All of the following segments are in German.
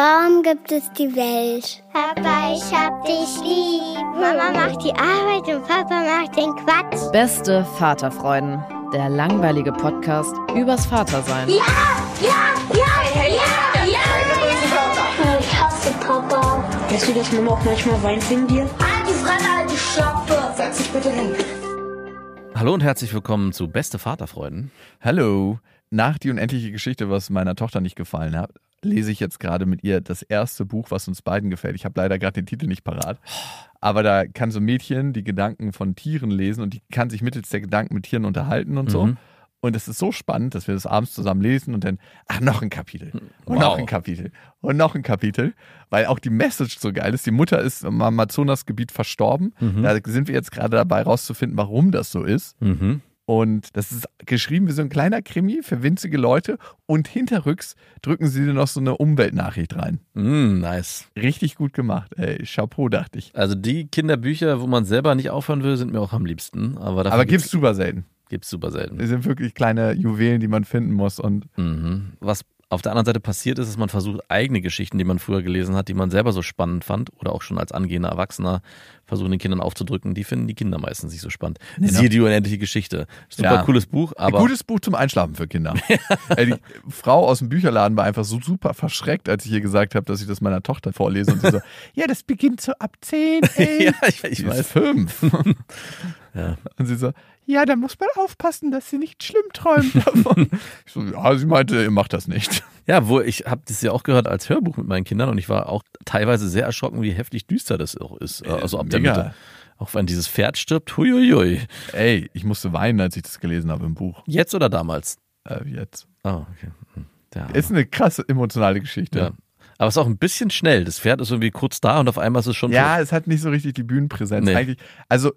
Warum gibt es die Welt? Papa, ich hab dich lieb. Mama macht die Arbeit und Papa macht den Quatsch. Beste Vaterfreuden. Der langweilige Podcast übers Vatersein. Ja, ja, ja, ja, ja, ja. Ich hasse Papa. Weißt du, dass Mama auch manchmal weint wegen dir? Halt die Fremde, halt die Schöpfe. Setz dich bitte hin. Hallo und herzlich willkommen zu Beste Vaterfreuden. Hallo. Nach die unendliche Geschichte, was meiner Tochter nicht gefallen hat, lese ich jetzt gerade mit ihr das erste Buch, was uns beiden gefällt. Ich habe leider gerade den Titel nicht parat. Aber da kann so ein Mädchen die Gedanken von Tieren lesen und die kann sich mittels der Gedanken mit Tieren unterhalten und so. Mhm. Und es ist so spannend, dass wir das abends zusammen lesen und dann, ach, noch ein Kapitel. Und Wow. noch ein Kapitel. Und noch ein Kapitel. Weil auch die Message so geil ist. Die Mutter ist im Amazonasgebiet verstorben. Mhm. Da sind wir jetzt gerade dabei rauszufinden, warum das so ist. Mhm. Und das ist geschrieben wie so ein kleiner Krimi für winzige Leute. Und hinterrücks drücken sie dir noch so eine Umweltnachricht rein. Mm, nice. Richtig gut gemacht. Ey, Chapeau, dachte ich. Also die Kinderbücher, wo man selber nicht aufhören will, sind mir auch am liebsten. Aber, Aber gibt's super selten. gibt's super selten. Die sind wirklich kleine Juwelen, die man finden muss. Und Mhm. Was auf der anderen Seite passiert ist, ist, man versucht eigene Geschichten, die man früher gelesen hat, die man selber so spannend fand oder auch schon als angehender Erwachsener versuchen den Kindern aufzudrücken, die finden die Kinder meistens nicht so spannend. Siehe die unendliche Geschichte. Super Ja. cooles Buch, aber ein gutes Buch zum Einschlafen für Kinder. Die Frau aus dem Bücherladen war einfach so super verschreckt, als ich ihr gesagt habe, dass ich das meiner Tochter vorlese. Und sie so, ja, das beginnt so ab 10, ey. ja, ich, ich weiß. fünf. Ja. Und sie so, ja, da muss man aufpassen, dass sie nicht schlimm träumt davon. ich so, ja, sie meinte, ihr macht das nicht. Ja, wo ich habe das ja auch gehört als Hörbuch mit meinen Kindern und ich war auch teilweise sehr erschrocken, wie heftig düster das auch ist. Also ab der mega. Mitte. Auch wenn dieses Pferd stirbt, huiuiui. Ey, ich musste weinen, als ich das gelesen habe im Buch. Jetzt oder damals? Äh, jetzt. Ah, okay. Hm. Ja. Ist eine krasse emotionale Geschichte. ja. Aber es ist auch ein bisschen schnell. Das Pferd ist irgendwie kurz da und auf einmal ist es schon Ja, es hat nicht so richtig die Bühnenpräsenz. Nee. Eigentlich, also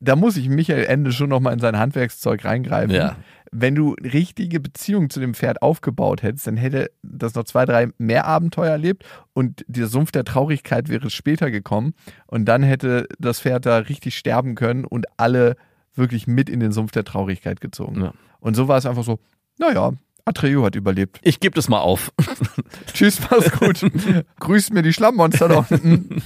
da muss ich Michael Ende schon noch mal in sein Handwerkszeug reingreifen. Ja. Wenn du richtige Beziehung zu dem Pferd aufgebaut hättest, dann hätte das noch zwei, drei mehr Abenteuer erlebt und der Sumpf der Traurigkeit wäre später gekommen und dann hätte das Pferd da richtig sterben können und alle wirklich mit in den Sumpf der Traurigkeit gezogen. Ja. Und so war es einfach so, naja, Atreo hat überlebt. Ich gebe das mal auf. Tschüss, mach's gut. Grüß mir die Schlammmonster da unten.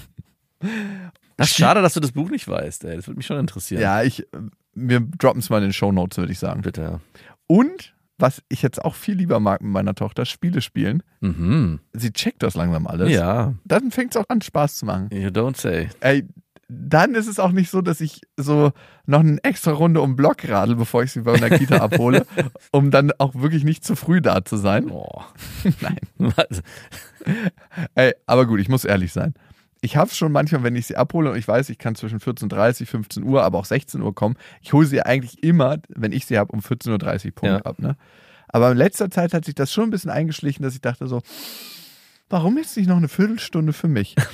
Ist schade, dass du das Buch nicht weißt. Ey. Das würde mich schon interessieren. Ja, ich, wir droppen es mal in den Show Notes, würde ich sagen. Bitte. ja. Und was ich jetzt auch viel lieber mag mit meiner Tochter, Spiele spielen. Mhm. Sie checkt das langsam alles. Ja, Dann fängt es auch an, Spaß zu machen. you don't say. Ey, dann ist es auch nicht so, dass ich so noch eine extra Runde um Block radel, bevor ich sie bei einer Kita abhole, um dann auch wirklich nicht zu früh da zu sein. Oh. Nein. Was? Ey, aber gut, ich muss ehrlich sein. Ich habe schon manchmal, wenn ich sie abhole und ich weiß, ich kann zwischen 14.30 15 Uhr, aber auch 16 Uhr kommen, ich hole sie eigentlich immer, wenn ich sie habe, um 14.30 Uhr Punkt Ja. ab. Ne? Aber in letzter Zeit hat sich das schon ein bisschen eingeschlichen, dass ich dachte so, warum jetzt nicht noch eine Viertelstunde für mich?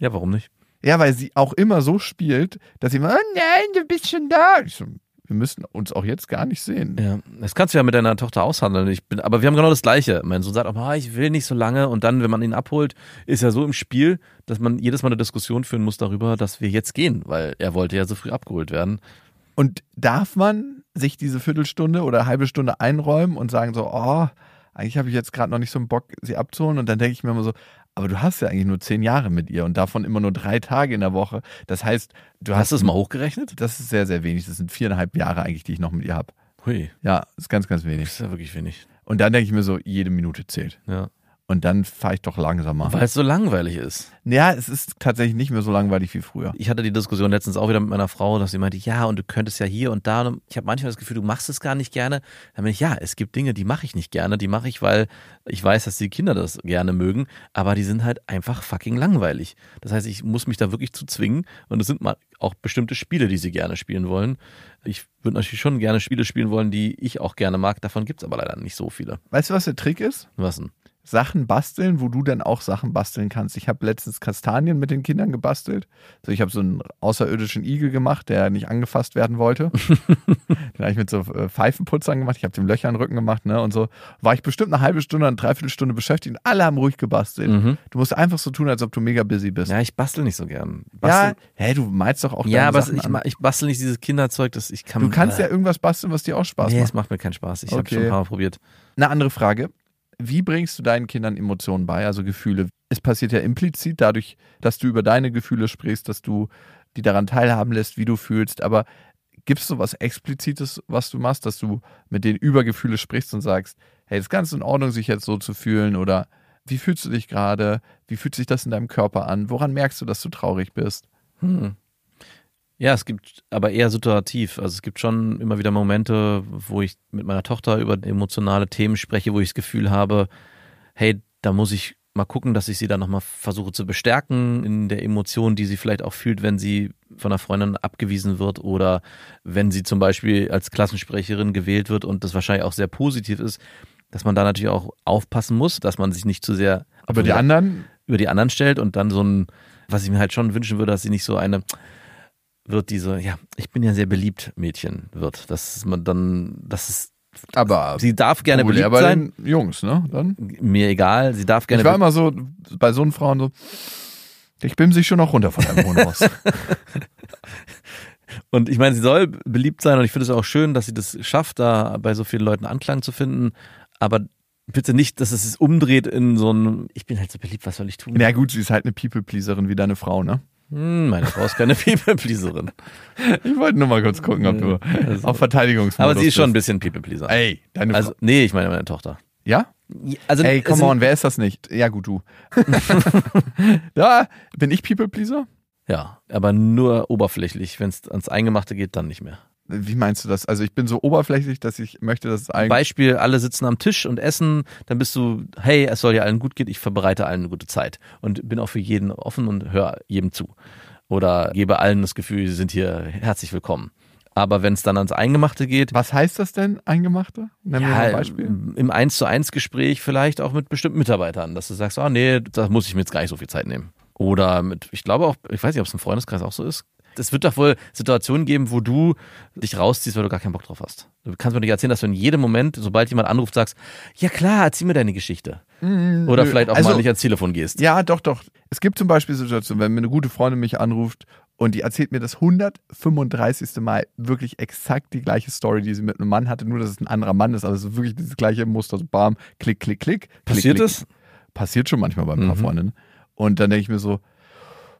Ja, warum nicht? Ja, weil sie auch immer so spielt, dass sie immer, oh nein, du bist schon da. Ich so, wir müssen uns auch jetzt gar nicht sehen. Ja, das kannst du ja mit deiner Tochter aushandeln. Ich bin, aber wir haben genau das Gleiche. Mein Sohn sagt auch, ah, ich will nicht so lange. Und dann, wenn man ihn abholt, ist er so im Spiel, dass man jedes Mal eine Diskussion führen muss darüber, dass wir jetzt gehen, weil er wollte ja so früh abgeholt werden. Und darf man sich diese Viertelstunde oder halbe Stunde einräumen und sagen so, oh, eigentlich habe ich jetzt gerade noch nicht so einen Bock, sie abzuholen. Und dann denke ich mir immer so, aber du hast ja eigentlich nur zehn Jahre mit ihr und davon immer nur drei Tage in der Woche. Das heißt, du Hast hast du es mal hochgerechnet? Das ist sehr, sehr wenig. Das sind viereinhalb Jahre eigentlich, die ich noch mit ihr habe. Hui, Ja, ist ganz, ganz wenig. das ist ja wirklich wenig. Und dann denke ich mir so, jede Minute zählt. Ja. Und dann fahre ich doch langsamer. Weil es so langweilig ist. Ja, es ist tatsächlich nicht mehr so langweilig wie früher. Ich hatte die Diskussion letztens auch wieder mit meiner Frau, dass sie meinte, ja, und du könntest ja hier und da. Und ich habe manchmal das Gefühl, du machst es gar nicht gerne. Dann bin ich, ja, es gibt Dinge, die mache ich nicht gerne. Die mache ich, weil ich weiß, dass die Kinder das gerne mögen. Aber die sind halt einfach fucking langweilig. Das heißt, ich muss mich da wirklich zu zwingen. Und es sind mal auch bestimmte Spiele, die sie gerne spielen wollen. Ich würde natürlich schon gerne Spiele spielen wollen, die ich auch gerne mag. Davon gibt's aber leider nicht so viele. Weißt du, was der Trick ist? Was denn? Sachen basteln, wo du dann auch Sachen basteln kannst. Ich habe letztens Kastanien mit den Kindern gebastelt. Also ich habe so einen außerirdischen Igel gemacht, der nicht angefasst werden wollte. den habe ich mit so äh, Pfeifenputzern gemacht. Ich habe dem Löcher in den Rücken gemacht, ne? Und so war ich bestimmt eine halbe Stunde, eine Dreiviertelstunde beschäftigt und alle haben ruhig gebastelt. Mhm. Du musst einfach so tun, als ob du mega busy bist. Ja, ich bastel nicht so gern. Ja, Basteln, hä, du meinst doch auch ja, aber Sachen ich, an. ich bastel nicht dieses Kinderzeug, das ich kann. Du kannst äh, ja irgendwas basteln, was dir auch Spaß Nee, macht. es macht mir keinen Spaß. Ich habe Okay. schon ein paar Mal probiert. Eine andere Frage. Wie bringst du deinen Kindern Emotionen bei, also Gefühle? es passiert ja implizit dadurch, dass du über deine Gefühle sprichst, dass du die daran teilhaben lässt, wie du fühlst. Aber gibt es so was Explizites, was du machst, dass du mit denen über Gefühle sprichst und sagst, hey, ist ganz in Ordnung, sich jetzt so zu fühlen oder wie fühlst du dich gerade? Wie fühlt sich das in deinem Körper an? Woran merkst du, dass du traurig bist? Hm. Ja, es gibt aber eher situativ. Also es gibt schon immer wieder Momente, wo ich mit meiner Tochter über emotionale Themen spreche, wo ich das Gefühl habe, hey, da muss ich mal gucken, dass ich sie dann nochmal versuche zu bestärken in der Emotion, die sie vielleicht auch fühlt, wenn sie von einer Freundin abgewiesen wird oder wenn sie zum Beispiel als Klassensprecherin gewählt wird und das wahrscheinlich auch sehr positiv ist, dass man da natürlich auch aufpassen muss, dass man sich nicht zu sehr über die anderen über die anderen stellt und dann so ein, was ich mir halt schon wünschen würde, dass sie nicht so eine wird diese, ja, ich bin ja sehr beliebt Mädchen wird, dass man dann, das ist aber sie darf gerne beliebt bei sein. Den Jungs, ne? Dann? Mir egal, sie darf gerne. Ich war immer so bei so einen Frauen so, ich bin sich schon noch runter von deinem Wohnhaus. und ich meine, sie soll beliebt sein und ich finde es auch schön, dass sie das schafft, da bei so vielen Leuten Anklang zu finden. Aber bitte nicht, dass es sich umdreht in so ein, ich bin halt so beliebt, was soll ich tun? Na gut, sie ist halt eine People-Pleaserin wie deine Frau, ne? Hm, meine Frau ist keine People-Pleaserin. Ich wollte nur mal kurz gucken, ob du also, auf Verteidigungsmodus Aber sie ist schon ein bisschen People-Pleaser. Ey, deine Also, nee, ich meine meine Tochter. Ja? Also, Ey, come also, on, wer ist das nicht? Ja, gut, du. da bin ich People-Pleaser? Ja, aber nur oberflächlich. Wenn es ans Eingemachte geht, dann nicht mehr. Wie meinst du das? Also ich bin so oberflächlich, dass ich möchte, dass es eigentlich. Beispiel, alle sitzen am Tisch und essen, dann bist du, hey, es soll ja allen gut gehen, ich verbreite allen eine gute Zeit und bin auch für jeden offen und höre jedem zu. Oder gebe allen das Gefühl, sie sind hier herzlich willkommen. Aber wenn es dann ans Eingemachte geht. Was heißt das denn, Eingemachte? Nenn ja, mir mal ein Beispiel. Im 1 zu 1 Gespräch vielleicht auch mit bestimmten Mitarbeitern, dass du sagst, oh nee, da muss ich mir jetzt gar nicht so viel Zeit nehmen. Oder mit, ich glaube auch, ich weiß nicht, ob es im Freundeskreis auch so ist, es wird doch wohl Situationen geben, wo du dich rausziehst, weil du gar keinen Bock drauf hast. Du kannst mir nicht erzählen, dass du in jedem Moment, sobald jemand anruft, sagst, ja klar, erzähl mir deine Geschichte. Mm, Oder nö. vielleicht auch Also- mal nicht ans Telefon gehst. Ja, doch, doch. Es gibt zum Beispiel Situationen, wenn mir eine gute Freundin mich anruft und die erzählt mir das 135. Mal wirklich exakt die gleiche Story, die sie mit einem Mann hatte, nur dass es ein anderer Mann ist, aber es ist wirklich dieses gleiche Muster, so bam, klick, klick, klick. klick, Passiert klick. es? Passiert schon manchmal bei ein paar Mhm. Freundinnen. Und dann denke ich mir so,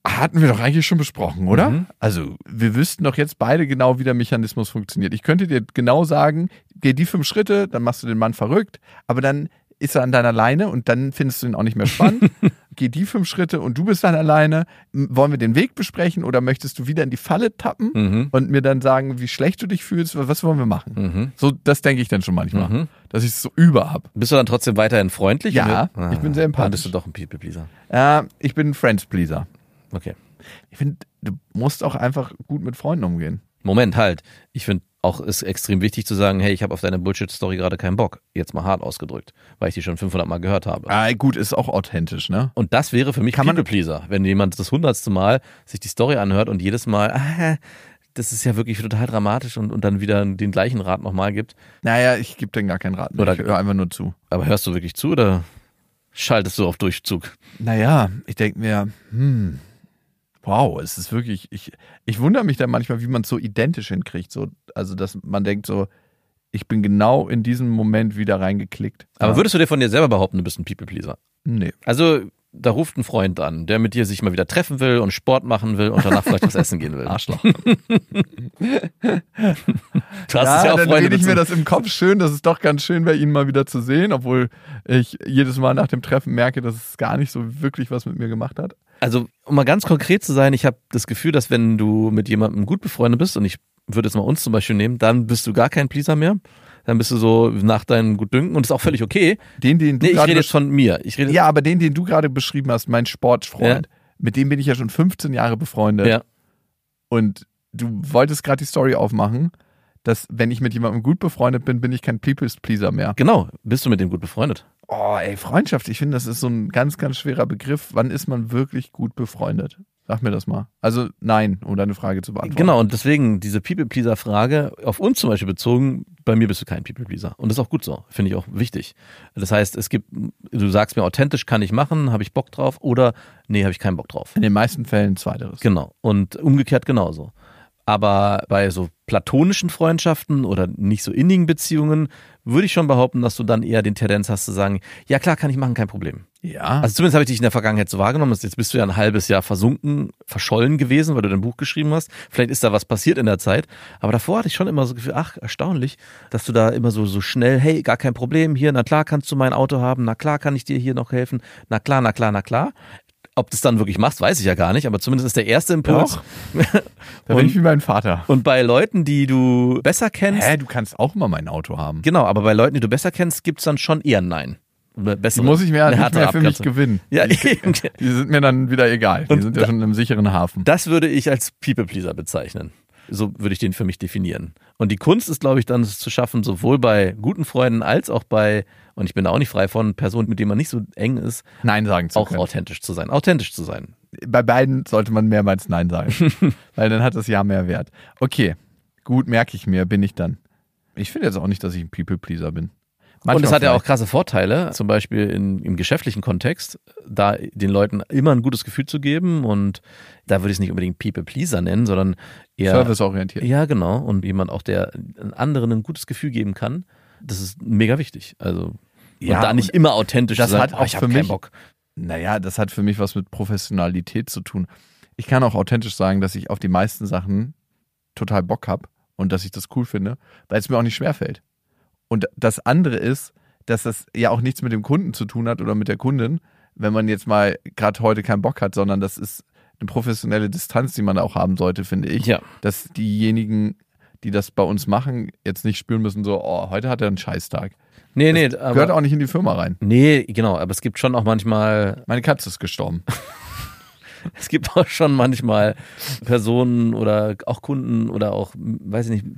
hatten wir doch eigentlich schon besprochen, oder? Mhm. Also, wir wüssten doch jetzt beide genau, wie der Mechanismus funktioniert. Ich könnte dir genau sagen, geh die fünf Schritte, dann machst du den Mann verrückt, aber dann ist er an deiner Leine und dann findest du ihn auch nicht mehr spannend. geh die fünf Schritte und du bist dann alleine. Wollen wir den Weg besprechen oder möchtest du wieder in die Falle tappen Mhm. und mir dann sagen, wie schlecht du dich fühlst? Was wollen wir machen? Mhm. So, das denke ich dann schon manchmal, Mhm. dass ich es so über hab. Bist du dann trotzdem weiterhin freundlich? Ja, Ah, ich bin sehr Dann empathisch. bist du doch ein People-Pleaser. Äh, ich bin ein Friends-Pleaser. Okay. Ich finde, du musst auch einfach gut mit Freunden umgehen. Moment, halt. Ich finde auch ist extrem wichtig zu sagen, hey, ich habe auf deine Bullshit-Story gerade keinen Bock. Jetzt mal hart ausgedrückt, weil ich die schon 500 Mal gehört habe. Ah, gut, ist auch authentisch, ne? Und das wäre für mich Kann People-Pleaser, wenn jemand das hundertste Mal sich die Story anhört und jedes Mal, ah, das ist ja wirklich total dramatisch und, und dann wieder den gleichen Rat nochmal gibt. Naja, ich gebe denen gar keinen Rat mehr. Oder- ich höre einfach nur zu. Aber hörst du wirklich zu oder schaltest du auf Durchzug? Naja, ich denke mir, hm, wow, es ist wirklich, ich, ich wundere mich dann manchmal, wie man es so identisch hinkriegt. So, also, dass man denkt so, ich bin genau in diesem Moment wieder reingeklickt. Aber Ja. würdest du dir von dir selber behaupten, du bist ein People-Pleaser? Nee. Also, da ruft ein Freund an, der mit dir sich mal wieder treffen will und Sport machen will und danach vielleicht was essen gehen will. Arschloch. Du hast es ja auch dann rede ich mir das im Kopf schön. Das ist doch ganz schön, bei Ihnen mal wieder zu sehen, obwohl ich jedes Mal nach dem Treffen merke, dass es gar nicht so wirklich was mit mir gemacht hat. Also, um mal ganz konkret zu sein, ich habe das Gefühl, dass wenn du mit jemandem gut befreundet bist, und ich würde jetzt mal uns zum Beispiel nehmen, dann bist du gar kein Pleaser mehr. Dann bist du so nach deinem Gutdünken und ist auch völlig okay. Den, den du Nee, ich gerade rede jetzt von mir. Ich rede Ja, aber den, den du gerade beschrieben hast, mein Sportfreund, mit dem bin ich ja schon 15 Jahre befreundet. Ja. Und du wolltest gerade die Story aufmachen, dass wenn ich mit jemandem gut befreundet bin, bin ich kein People's Pleaser mehr. Genau, bist du mit dem gut befreundet? Oh, ey, Freundschaft, ich finde, das ist so ein ganz, ganz schwerer Begriff. Wann ist man wirklich gut befreundet? Sag mir das mal. Also nein, um deine Frage zu beantworten. Genau, und deswegen diese People-Pleaser-Frage auf uns zum Beispiel bezogen, bei mir bist du kein People-Pleaser. Und das ist auch gut so, finde ich auch wichtig. Das heißt, es gibt, du sagst mir authentisch, kann ich machen, habe ich Bock drauf oder nee, habe ich keinen Bock drauf. In den meisten Fällen zweiteres. Genau. Und umgekehrt genauso. Aber bei so platonischen Freundschaften oder nicht so innigen Beziehungen würde ich schon behaupten, dass du dann eher den Tendenz hast zu sagen, ja klar, kann ich machen, kein Problem. Ja. Also zumindest habe ich dich in der Vergangenheit so wahrgenommen. Jetzt bist du ja ein halbes Jahr versunken, verschollen gewesen, weil du dein Buch geschrieben hast. Vielleicht ist da was passiert in der Zeit. Aber davor hatte ich schon immer so Gefühl, ach, erstaunlich, dass du da immer so, so schnell, hey, gar kein Problem hier, na klar kannst du mein Auto haben, na klar kann ich dir hier noch helfen, na klar, na klar, na klar. Ob du es dann wirklich machst, weiß ich ja gar nicht, aber zumindest ist der erste Impuls. da bin ich wie mein Vater. Und bei Leuten, die du besser kennst. Hä, du kannst auch immer mein Auto haben. Genau, aber bei Leuten, die du besser kennst, gibt's dann schon eher ein Nein. Oder Die bessere, muss ich mir ja nicht mehr für mich gewinnen. Ja, die, die sind mir dann wieder egal. Die Und sind ja da- schon im sicheren Hafen. Das würde ich als People-Pleaser bezeichnen. So würde ich den für mich definieren. Und die Kunst ist, glaube ich, dann es zu schaffen, sowohl bei guten Freunden als auch bei, und ich bin da auch nicht frei von, Personen, mit denen man nicht so eng ist, Nein sagen zu auch können. authentisch zu sein. Authentisch zu sein. Bei beiden sollte man mehrmals Nein sagen. weil dann hat das Ja mehr Wert. Okay, gut, merke ich mir, bin ich dann. Ich finde jetzt auch nicht, dass ich ein People-Pleaser bin. und es hat ja auch krasse Vorteile, zum Beispiel in, im geschäftlichen Kontext, da den Leuten immer ein gutes Gefühl zu geben. Und da würde ich es nicht unbedingt People-Pleaser nennen, sondern eher serviceorientiert. Ja, genau. Und jemand auch, der anderen ein gutes Gefühl geben kann, das ist mega wichtig. Also Ja, und da nicht immer authentisch das sein. hat "Ah, auch ich für habe keinen mich- Bock. Naja, das hat für mich was mit Professionalität zu tun. Ich kann auch authentisch sagen, dass ich auf die meisten Sachen total Bock habe und dass ich das cool finde, weil es mir auch nicht schwerfällt. Und das andere ist, dass das ja auch nichts mit dem Kunden zu tun hat oder mit der Kundin, wenn man jetzt mal gerade heute keinen Bock hat, sondern das ist eine professionelle Distanz, die man auch haben sollte, finde ich. Ja. Dass diejenigen, die das bei uns machen, jetzt nicht spüren müssen, so, oh, heute hat er einen Scheißtag. Nee, nee, Gehört aber, auch nicht in die Firma rein. nee, genau, aber es gibt schon auch manchmal, Meine Katze ist gestorben. es gibt auch schon manchmal Personen oder auch Kunden oder auch, weiß ich nicht,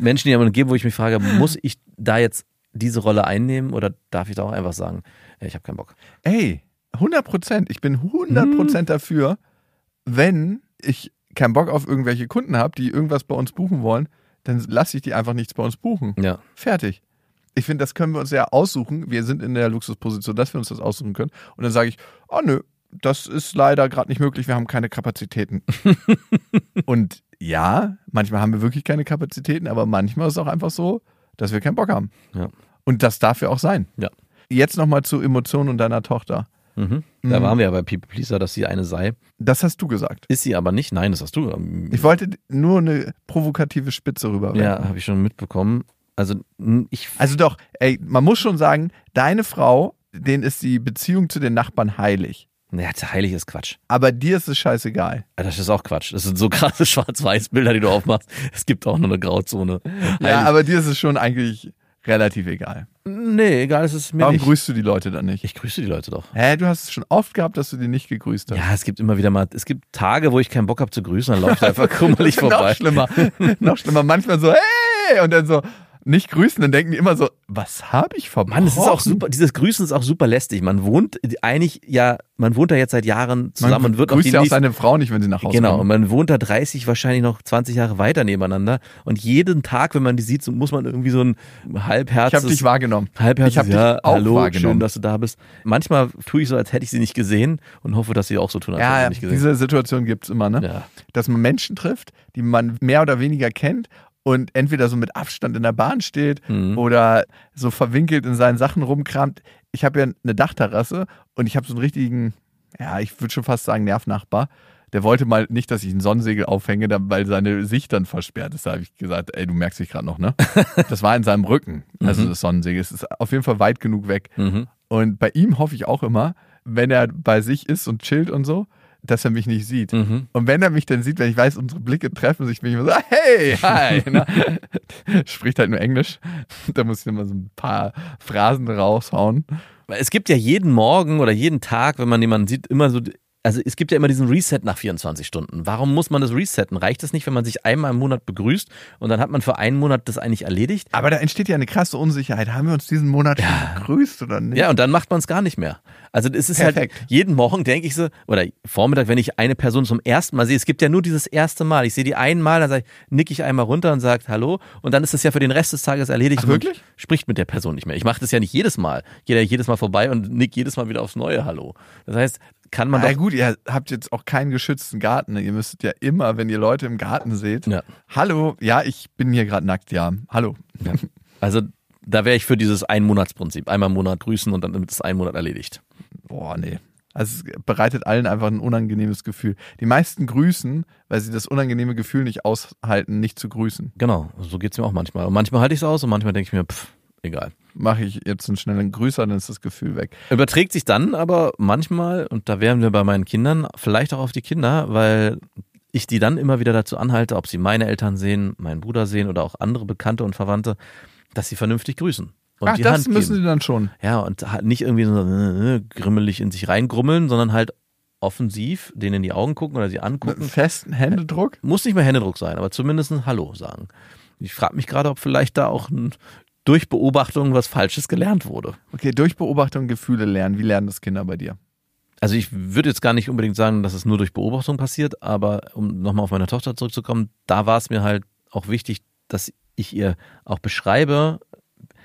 Menschen, die jemanden geben, wo ich mich frage, muss ich da jetzt diese Rolle einnehmen oder darf ich da auch einfach sagen, ich habe keinen Bock. Ey, 100 Prozent. Ich bin 100 Mhm. Prozent dafür, wenn ich keinen Bock auf irgendwelche Kunden habe, die irgendwas bei uns buchen wollen, dann lasse ich die einfach nichts bei uns buchen. Ja. Fertig. Ich finde, das können wir uns ja aussuchen. Wir sind in der Luxusposition, dass wir uns das aussuchen können. Und dann sage ich, oh nö, das ist leider gerade nicht möglich, wir haben keine Kapazitäten. Und ja, manchmal haben wir wirklich keine Kapazitäten, aber manchmal ist es auch einfach so, dass wir keinen Bock haben. Ja. Und das darf ja auch sein. Ja. Jetzt nochmal zu Emotionen und deiner Tochter. Mhm. Da Mhm. waren wir ja bei People Pleaser, dass sie eine sei. Das hast du gesagt. Ist sie aber nicht. Nein, das hast du. ähm, Ich wollte nur eine provokative Spitze rüber. Ja, habe ich schon mitbekommen. Also ich Also doch, ey, man muss schon sagen, deine Frau, denen ist die Beziehung zu den Nachbarn heilig. naja, heilig ist Quatsch. Aber dir ist es scheißegal. Ja, Das ist auch Quatsch. Das sind so krasse Schwarz-Weiß-Bilder, die du aufmachst. Es gibt auch nur eine Grauzone. Ja, Heilig- aber dir ist es schon eigentlich relativ egal. nee, egal, es ist mir Warum nicht. grüßt du die Leute dann nicht? Ich grüße die Leute doch. Hä, du hast es schon oft gehabt, dass du die nicht gegrüßt hast. Ja, es gibt immer wieder mal, es gibt Tage, wo ich keinen Bock habe zu grüßen, dann laufe ich da einfach krummelig Noch vorbei. schlimmer. Noch schlimmer. Manchmal so, hey! Und dann so, nicht grüßen, dann denken die immer so, was habe ich verbrochen? Mann, es ist auch super, dieses Grüßen ist auch super lästig. Man wohnt eigentlich, ja, man wohnt da jetzt seit Jahren zusammen Man und wird auch grüßt die ja auch seine Frau nicht, wenn sie nach Hause Genau, und kommt. man wohnt da 30, wahrscheinlich noch 20 Jahre weiter nebeneinander. Und jeden Tag, wenn man die sieht, so muss man irgendwie so ein halbherzes... Ich habe dich wahrgenommen. Halbherzig, Ich hab dich ja, auch hallo, wahrgenommen. schön, dass du da bist. Manchmal tue ich so, als hätte ich sie nicht gesehen und hoffe, dass sie auch so tun, als hätte Ja, ich ja sie nicht gesehen. diese Situation gibt's immer, ne? Ja. Dass man Menschen trifft, die man mehr oder weniger kennt und entweder so mit Abstand in der Bahn steht Mhm. oder so verwinkelt in seinen Sachen rumkramt. Ich habe ja eine Dachterrasse und ich habe so einen richtigen, ja, ich würde schon fast sagen, Nervnachbar. Der wollte mal nicht, dass ich ein Sonnensegel aufhänge, weil seine Sicht dann versperrt ist. Da habe ich gesagt, ey, du merkst dich gerade noch, ne? Das war in seinem Rücken, also das Sonnensegel. Es ist auf jeden Fall weit genug weg. Mhm. Und bei ihm hoffe ich auch immer, wenn er bei sich ist und chillt und so, dass er mich nicht sieht. Mhm. Und wenn er mich dann sieht, wenn ich weiß, unsere Blicke treffen sich, bin ich immer so, hey, hi. ne? Spricht halt nur Englisch. Da muss ich immer so ein paar Phrasen raushauen. Weil Es gibt ja jeden Morgen oder jeden Tag, wenn man jemanden sieht, immer so, also es gibt ja immer diesen Reset nach 24 Stunden. Warum muss man das resetten? Reicht es nicht, wenn man sich einmal im Monat begrüßt und dann hat man für einen Monat das eigentlich erledigt? Aber da entsteht ja eine krasse Unsicherheit. Haben wir uns diesen Monat schon begrüßt oder nicht? Ja, und dann macht man es gar nicht mehr. Also es ist Perfekt. halt, jeden Morgen denke ich so, oder Vormittag, wenn ich eine Person zum ersten Mal sehe, es gibt ja nur dieses erste Mal. Ich sehe die einmal, dann sage ich, nick ich einmal runter und sage Hallo und dann ist das ja für den Rest des Tages erledigt. Ach, wirklich? Spricht mit der Person nicht mehr. Ich mache das ja nicht jedes Mal. Ich gehe da jedes Mal vorbei und nick jedes Mal wieder aufs neue Hallo. Das heißt, kann man Na doch. gut, ihr habt jetzt auch keinen geschützten Garten. Ihr müsstet ja immer, wenn ihr Leute im Garten seht, Ja. hallo, ja, ich bin hier gerade nackt, ja, hallo. Also da wäre ich für dieses Einmonatsprinzip. Einmal im Monat grüßen und dann ist es ein Monat erledigt. Boah, nee. Also es bereitet allen einfach ein unangenehmes Gefühl. Die meisten grüßen, weil sie das unangenehme Gefühl nicht aushalten, nicht zu grüßen. Genau, so geht's mir auch manchmal. Und manchmal halte ich es aus und manchmal denke ich mir, pff, egal. Mache ich jetzt einen schnellen Grüßer, dann ist das Gefühl weg. Überträgt sich dann aber manchmal, und da wären wir bei meinen Kindern, vielleicht auch auf die Kinder, weil ich die dann immer wieder dazu anhalte, ob sie meine Eltern sehen, meinen Bruder sehen oder auch andere Bekannte und Verwandte, dass sie vernünftig grüßen. Und Ach, die das Hand müssen geben. sie dann schon. Ja, und halt nicht irgendwie so äh, grimmelig in sich reingrummeln, sondern halt offensiv denen in die Augen gucken oder sie Mit angucken. festen Händedruck. Muss nicht mehr Händedruck sein, aber zumindest ein Hallo sagen. Ich frage mich gerade, ob vielleicht da auch ein, durch Beobachtung was Falsches gelernt wurde. Okay, durch Beobachtung Gefühle lernen. Wie lernen das Kinder bei dir? Also ich würde jetzt gar nicht unbedingt sagen, dass es nur durch Beobachtung passiert, aber um nochmal auf meine Tochter zurückzukommen, da war es mir halt auch wichtig, dass ich ihr auch beschreibe,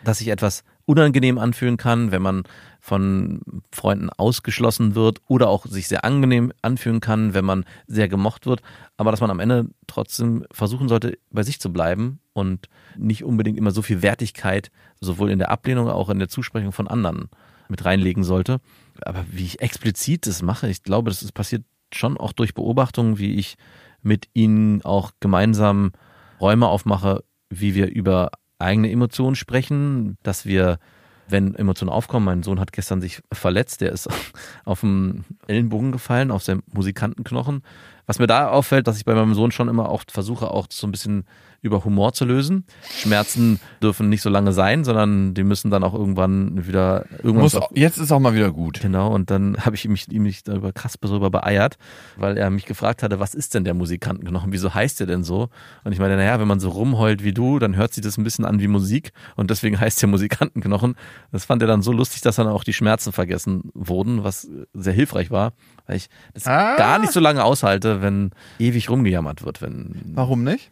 dass sich etwas unangenehm anfühlen kann, wenn man von Freunden ausgeschlossen wird oder auch sich sehr angenehm anfühlen kann, wenn man sehr gemocht wird, aber dass man am Ende trotzdem versuchen sollte, bei sich zu bleiben und nicht unbedingt immer so viel Wertigkeit sowohl in der Ablehnung als auch in der Zusprechung von anderen mit reinlegen sollte. Aber wie ich explizit das mache, ich glaube, das passiert schon auch durch Beobachtungen, wie ich mit ihnen auch gemeinsam Räume aufmache, wie wir über eigene Emotionen sprechen, dass wir, wenn Emotionen aufkommen, mein Sohn hat gestern sich verletzt, der ist auf dem Ellenbogen gefallen, auf seinem Musikantenknochen. Was mir da auffällt, dass ich bei meinem Sohn schon immer auch versuche, auch so ein bisschen über Humor zu lösen. Schmerzen dürfen nicht so lange sein, sondern die müssen dann auch irgendwann wieder irgendwann Muss, jetzt ist auch mal wieder gut. Genau, und dann habe ich mich, ihm mich darüber krass darüber beeiert, weil er mich gefragt hatte, was ist denn der Musikantenknochen? Wieso heißt der denn so? Und ich meine, naja, wenn man so rumheult wie du, dann hört sich das ein bisschen an wie Musik und deswegen heißt der Musikantenknochen. Das fand er dann so lustig, dass dann auch die Schmerzen vergessen wurden, was sehr hilfreich war, weil ich das Ah. gar nicht so lange aushalte, wenn ewig rumgejammert wird, wenn Warum nicht?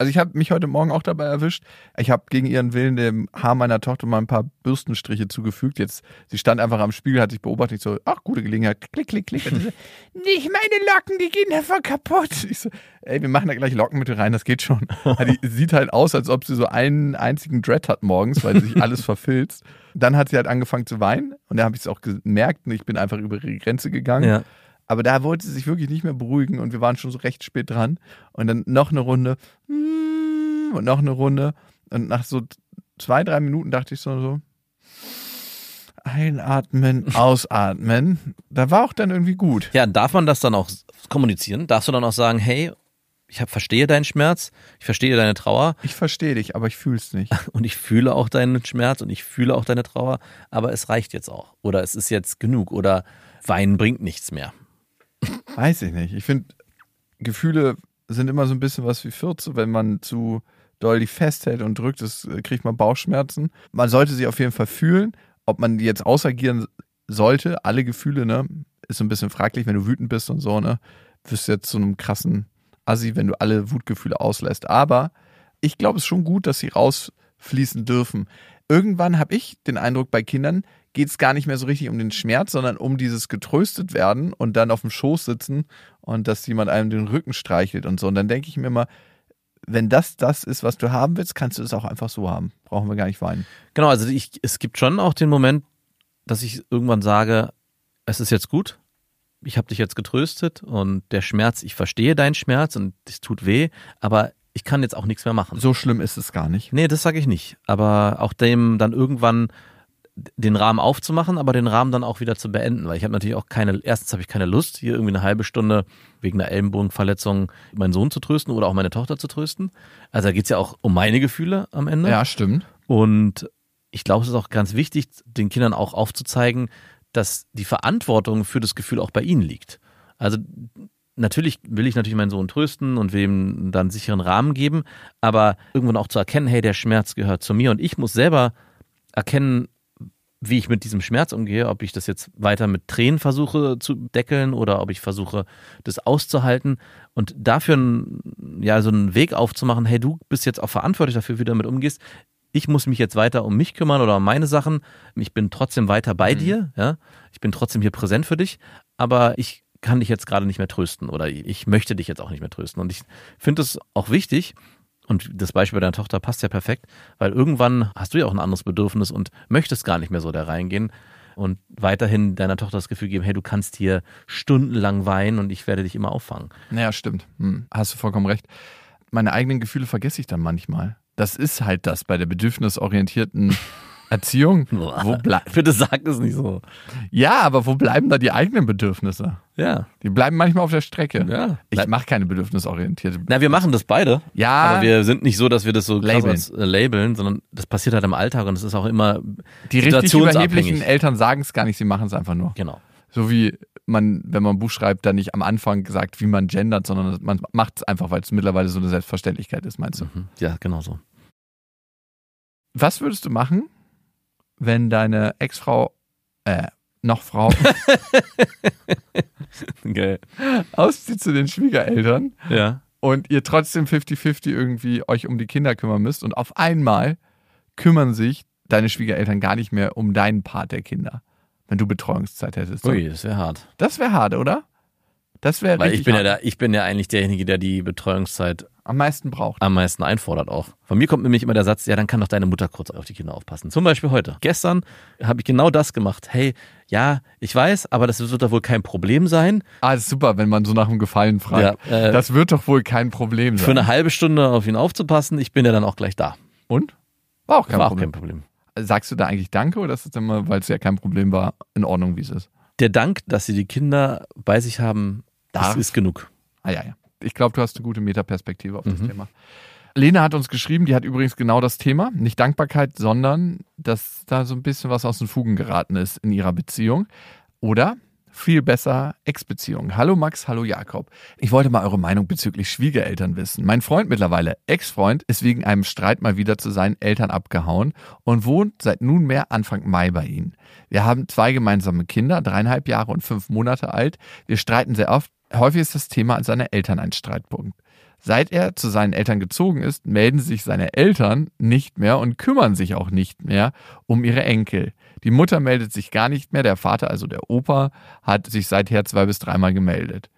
Also ich habe mich heute Morgen auch dabei erwischt. Ich habe gegen ihren Willen dem Haar meiner Tochter mal ein paar Bürstenstriche zugefügt. Jetzt, sie stand einfach am Spiegel, hat sich beobachtet. Ich so, ach, gute Gelegenheit. Klick, klick, klick. Und sie so, nicht meine Locken, die gehen einfach kaputt. Ich so, ey, wir machen da gleich Lockenmittel rein, das geht schon. Die sieht halt aus, als ob sie so einen einzigen Dread hat morgens, weil sich alles verfilzt. Dann hat sie halt angefangen zu weinen und da habe ich es auch gemerkt und ich bin einfach über ihre Grenze gegangen. ja. Aber da wollte sie sich wirklich nicht mehr beruhigen und wir waren schon so recht spät dran. Und dann noch eine Runde mm, und noch eine Runde. Und nach so zwei, drei Minuten dachte ich so, so einatmen, ausatmen. Da war auch dann irgendwie gut. Ja, darf man das dann auch kommunizieren? Darfst du dann auch sagen, hey, ich hab, verstehe deinen Schmerz, ich verstehe deine Trauer, Ich verstehe dich, aber ich fühle es nicht. und ich fühle auch deinen Schmerz und ich fühle auch deine Trauer, aber es reicht jetzt auch. Oder es ist jetzt genug. Oder Weinen bringt nichts mehr. Weiß ich nicht. Ich finde, Gefühle sind immer so ein bisschen was wie Fürze. Wenn man zu doll die festhält und drückt, das äh, kriegt man Bauchschmerzen. Man sollte sie auf jeden Fall fühlen. Ob man die jetzt ausagieren sollte, alle Gefühle, ne, ist so ein bisschen fraglich, wenn du wütend bist und so, ne, wirst du jetzt zu einem krassen Assi, wenn du alle Wutgefühle auslässt. Aber ich glaube es ist schon gut, dass sie rausfließen dürfen. Irgendwann habe ich den Eindruck, bei Kindern geht es gar nicht mehr so richtig um den Schmerz, sondern um dieses getröstet werden und dann auf dem Schoß sitzen und dass jemand einem den Rücken streichelt und so. Und dann denke ich mir immer, wenn das das ist, was du haben willst, kannst du es auch einfach so haben. Brauchen wir gar nicht weinen. Genau, also ich, es gibt schon auch den Moment, dass ich irgendwann sage, es ist jetzt gut, ich habe dich jetzt getröstet und der Schmerz, ich verstehe deinen Schmerz und es tut weh, aber ich kann jetzt auch nichts mehr machen. So schlimm ist es gar nicht. Nee, das sage ich nicht. Aber auch dem dann irgendwann den Rahmen aufzumachen, aber den Rahmen dann auch wieder zu beenden, weil ich habe natürlich auch keine, erstens habe ich keine Lust, hier irgendwie eine halbe Stunde wegen einer Ellenbogenverletzung meinen Sohn zu trösten oder auch meine Tochter zu trösten. Also da geht's ja auch um meine Gefühle am Ende. Ja, stimmt. Und ich glaube, es ist auch ganz wichtig, den Kindern auch aufzuzeigen, dass die Verantwortung für das Gefühl auch bei ihnen liegt. Also natürlich will ich natürlich meinen Sohn trösten und will ihm dann einen sicheren Rahmen geben, aber irgendwann auch zu erkennen, hey, der Schmerz gehört zu mir und ich muss selber erkennen, wie ich mit diesem Schmerz umgehe, ob ich das jetzt weiter mit Tränen versuche zu deckeln oder ob ich versuche, das auszuhalten und dafür einen, ja, so einen Weg aufzumachen, hey, du bist jetzt auch verantwortlich dafür, wie du damit umgehst. ich muss mich jetzt weiter um mich kümmern oder um meine Sachen. Ich bin trotzdem weiter bei Mhm. dir, ja. Ich bin trotzdem hier präsent für dich, aber ich kann dich jetzt gerade nicht mehr trösten oder ich möchte dich jetzt auch nicht mehr trösten. Und ich finde es auch wichtig, und das Beispiel deiner Tochter passt ja perfekt, weil irgendwann hast du ja auch ein anderes Bedürfnis und möchtest gar nicht mehr so da reingehen und weiterhin deiner Tochter das Gefühl geben, hey, du kannst hier stundenlang weinen und ich werde dich immer auffangen. Naja, stimmt. Hm, hast du vollkommen recht. Meine eigenen Gefühle vergesse ich dann manchmal. Das ist halt das bei der bedürfnisorientierten Erziehung. Wo blei- Bitte sag es nicht so. ja, aber wo bleiben da die eigenen Bedürfnisse? Ja. Die bleiben manchmal auf der Strecke. Ja. Ich mache keine bedürfnisorientierte. Na, wir machen das beide. Ja, Aber wir sind nicht so, dass wir das so Labeln. als, äh, labeln, sondern das passiert halt im Alltag und es ist auch immer die richtig überheblichen Eltern sagen es gar nicht, sie machen es einfach nur. Genau. So wie man, wenn man ein Buch schreibt, dann nicht am Anfang sagt, wie man gendert, sondern man macht es einfach, weil es mittlerweile so eine Selbstverständlichkeit ist, meinst du? Mhm. Ja, genau so. Was würdest du machen, wenn deine Ex-Frau, äh, noch Frau, Geil. auszieht zu den Schwiegereltern Ja. und ihr trotzdem 50-50 irgendwie euch um die Kinder kümmern müsst und auf einmal kümmern sich deine Schwiegereltern gar nicht mehr um deinen Part der Kinder, wenn du Betreuungszeit hättest. Ui, das wäre hart. Das wäre hart, oder? Das wäre Weil richtig ich bin ja hart. da, ich bin ja eigentlich derjenige, der die Betreuungszeit am meisten braucht. am meisten einfordert auch. Von mir kommt nämlich immer der Satz, ja, dann kann doch deine Mutter kurz auf die Kinder aufpassen. Zum Beispiel heute. Gestern habe ich genau das gemacht. Hey, ja, ich weiß, aber das wird doch wohl kein Problem sein. Ah, das ist super, wenn man so nach dem Gefallen fragt. Ja, äh, das wird doch wohl kein Problem sein. Für eine halbe Stunde auf ihn aufzupassen, ich bin ja dann auch gleich da. und? War auch kein War auch Problem. kein Problem. Sagst du da eigentlich Danke oder ist es immer, weil es ja kein Problem war, in Ordnung, wie es ist? Der Dank, dass sie die Kinder bei sich haben, das ist genug. Ah ja, ja. Ich glaube, du hast eine gute Metaperspektive auf das Mhm. Thema. Lena hat uns geschrieben, die hat übrigens genau das Thema. Nicht Dankbarkeit, sondern dass da so ein bisschen was aus den Fugen geraten ist in ihrer Beziehung. Oder viel besser Ex-Beziehung. Hallo Max, hallo Jakob. Ich wollte mal eure Meinung bezüglich Schwiegereltern wissen. Mein Freund mittlerweile, Ex-Freund, ist wegen einem Streit mal wieder zu seinen Eltern abgehauen und wohnt seit nunmehr Anfang Mai bei ihnen. Wir haben zwei gemeinsame Kinder, dreieinhalb Jahre und fünf Monate alt. Wir streiten sehr oft. Häufig ist das Thema seiner Eltern ein Streitpunkt. Seit er zu seinen Eltern gezogen ist, melden sich seine Eltern nicht mehr und kümmern sich auch nicht mehr um ihre Enkel. Die Mutter meldet sich gar nicht mehr, der Vater, also der Opa, hat sich seither zwei bis dreimal gemeldet.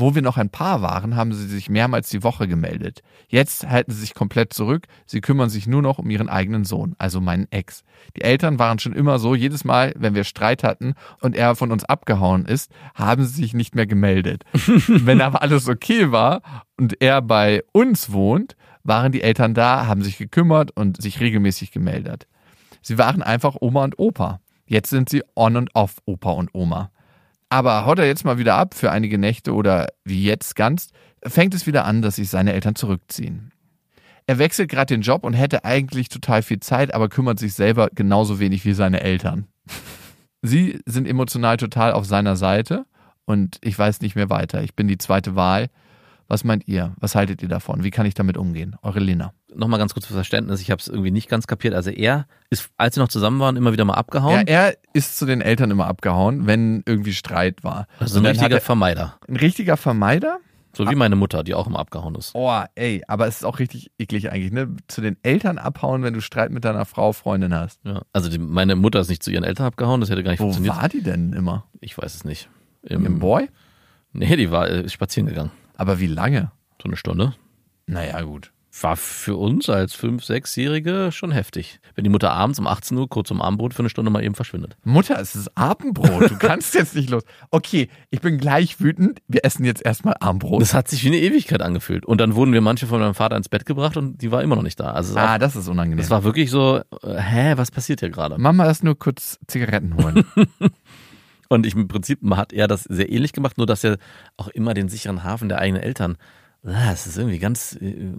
Wo wir noch ein Paar waren, haben sie sich mehrmals die Woche gemeldet. Jetzt halten sie sich komplett zurück. Sie kümmern sich nur noch um ihren eigenen Sohn, also meinen Ex. Die Eltern waren schon immer so, jedes Mal, wenn wir Streit hatten und er von uns abgehauen ist, haben sie sich nicht mehr gemeldet. wenn aber alles okay war und er bei uns wohnt, waren die Eltern da, haben sich gekümmert und sich regelmäßig gemeldet. Sie waren einfach Oma und Opa. Jetzt sind sie on und off Opa und Oma. Aber haut er jetzt mal wieder ab für einige Nächte oder wie jetzt ganz, fängt es wieder an, dass sich seine Eltern zurückziehen. Er wechselt gerade den Job und hätte eigentlich total viel Zeit, aber kümmert sich selber genauso wenig wie seine Eltern. Sie sind emotional total auf seiner Seite und ich weiß nicht mehr weiter. Ich bin die zweite Wahl. Was meint ihr? Was haltet ihr davon? Wie kann ich damit umgehen? Eure Lena. Nochmal ganz kurz für Verständnis, ich habe es irgendwie nicht ganz kapiert. Also er ist, als sie noch zusammen waren, immer wieder mal Ja, abgehauen. er ist zu den Eltern immer abgehauen, wenn irgendwie Streit war. also ein richtiger er- Vermeider. ein richtiger Vermeider? So wie meine Mutter, die auch immer abgehauen ist. Oh, ey, aber es ist auch richtig eklig eigentlich, ne? Zu den Eltern abhauen, wenn du Streit mit deiner Frau, Freundin hast. Ja. Also die, meine Mutter ist nicht zu ihren Eltern abgehauen, das hätte gar nicht Wo funktioniert. war die denn immer? Ich weiß es nicht. Im Boy? Nee, die war äh, spazieren gegangen. Aber wie lange? So eine Stunde. Naja, gut. War für uns als 5-, 6-Jährige schon heftig. Wenn die Mutter abends um 18 Uhr kurz zum Abendbrot für eine Stunde mal eben verschwindet. Mutter, es ist Abendbrot. Du kannst jetzt nicht los. Okay, ich bin gleich wütend. Wir essen jetzt erstmal Abendbrot. Das hat sich wie eine Ewigkeit angefühlt. Und dann wurden wir manche von meinem Vater ins Bett gebracht und die war immer noch nicht da. Also ah, auch, das ist unangenehm. es war wirklich so, äh, hä, was passiert hier gerade? Mama, lass nur kurz Zigaretten holen. Und ich, im Prinzip hat er das sehr ähnlich gemacht, nur dass er auch immer den sicheren Hafen der eigenen Eltern, ah, das ist irgendwie ganz, äh,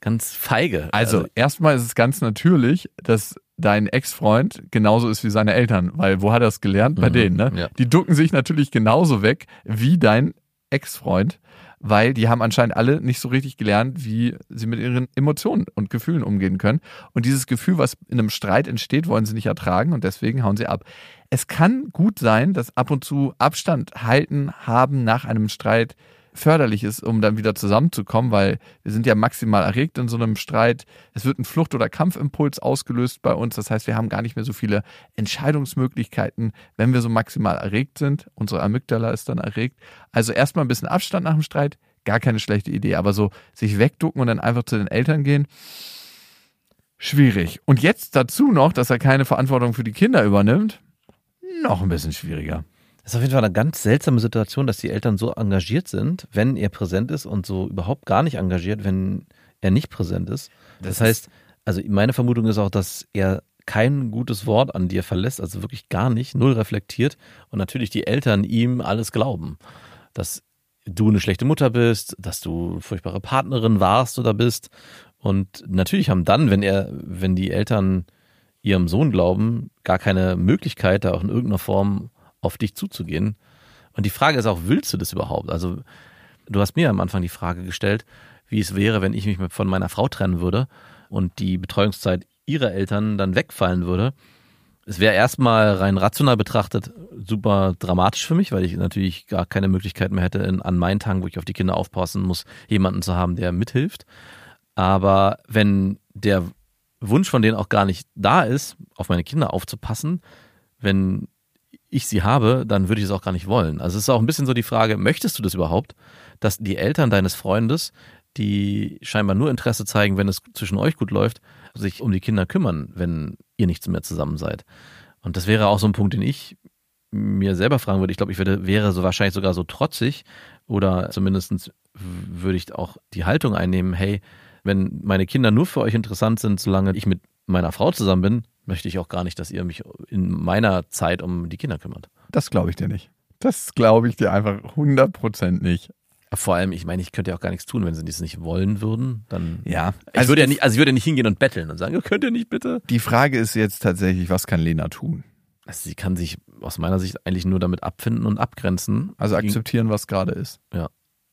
ganz feige. Also, erstmal ist es ganz natürlich, dass dein Ex-Freund genauso ist wie seine Eltern. Weil wo hat er es gelernt? Bei Mhm, denen, ne? ja. Die ducken sich natürlich genauso weg wie dein Ex-Freund, weil die haben anscheinend alle nicht so richtig gelernt, wie sie mit ihren Emotionen und Gefühlen umgehen können. Und dieses Gefühl, was in einem Streit entsteht, wollen sie nicht ertragen und deswegen hauen sie ab. Es kann gut sein, dass ab und zu Abstand halten haben nach einem Streit förderlich ist, um dann wieder zusammenzukommen, weil wir sind ja maximal erregt in so einem Streit. Es wird ein Flucht- oder Kampfimpuls ausgelöst bei uns. Das heißt, wir haben gar nicht mehr so viele Entscheidungsmöglichkeiten, wenn wir so maximal erregt sind. Unsere Amygdala ist dann erregt. Also erstmal ein bisschen Abstand nach dem Streit, gar keine schlechte Idee. Aber so sich wegducken und dann einfach zu den Eltern gehen, schwierig. Und jetzt dazu noch, dass er keine Verantwortung für die Kinder übernimmt, noch ein bisschen schwieriger. Das ist auf jeden Fall eine ganz seltsame Situation, dass die Eltern so engagiert sind, wenn er präsent ist und so überhaupt gar nicht engagiert, wenn er nicht präsent ist. Das, heißt, also meine Vermutung ist auch, dass er kein gutes Wort an dir verlässt, also wirklich gar nicht, null reflektiert und natürlich die Eltern ihm alles glauben, dass du eine schlechte Mutter bist, dass du eine furchtbare Partnerin warst oder bist und natürlich haben dann, wenn er, wenn die Eltern ihrem Sohn glauben, gar keine Möglichkeit, da auch in irgendeiner Form auf dich zuzugehen. Und die Frage ist auch, willst du das überhaupt? Also, du hast mir am Anfang die Frage gestellt, wie es wäre, wenn ich mich von meiner Frau trennen würde und die Betreuungszeit ihrer Eltern dann wegfallen würde. Es wäre erstmal rein rational betrachtet super dramatisch für mich, weil ich natürlich gar keine Möglichkeit mehr hätte, in, an meinen Tagen, wo ich auf die Kinder aufpassen muss, jemanden zu haben, der mithilft. Aber wenn der Wunsch von denen auch gar nicht da ist, auf meine Kinder aufzupassen, wenn ich sie habe, dann würde ich es auch gar nicht wollen. Also es ist auch ein bisschen so die Frage, möchtest du das überhaupt, dass die Eltern deines Freundes, die scheinbar nur Interesse zeigen, wenn es zwischen euch gut läuft, sich um die Kinder kümmern, wenn ihr nicht mehr zusammen seid. Und das wäre auch so ein Punkt, den ich mir selber fragen würde. Ich glaube, ich würde, wäre so wahrscheinlich sogar so trotzig oder zumindest würde ich auch die Haltung einnehmen, hey, wenn meine Kinder nur für euch interessant sind, solange ich mit meiner Frau zusammen bin, möchte ich auch gar nicht, dass ihr mich in meiner Zeit um die Kinder kümmert. Das glaube ich dir nicht. Das glaube ich dir einfach 100% nicht. Vor allem, ich meine, ich könnte ja auch gar nichts tun, wenn sie das nicht wollen würden. Dann Ja. ich Also würde ja nicht, also ich würde ja nicht hingehen und betteln und sagen, könnt ihr nicht bitte? Die Frage ist jetzt tatsächlich, was kann Lena tun? Also sie kann sich aus meiner Sicht eigentlich nur damit abfinden und abgrenzen. Also akzeptieren, was gerade ist.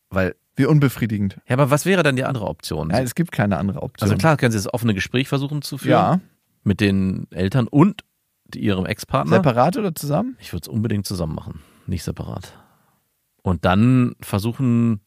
Weil, Wie unbefriedigend. ja, aber was wäre dann die andere Option? Ja, es gibt keine andere Option. also klar können sie das offene Gespräch versuchen zu führen Ja. Mit den Eltern und ihrem Ex-Partner. Separat oder zusammen? Ich würde es unbedingt zusammen machen, nicht separat. Und dann versuchen,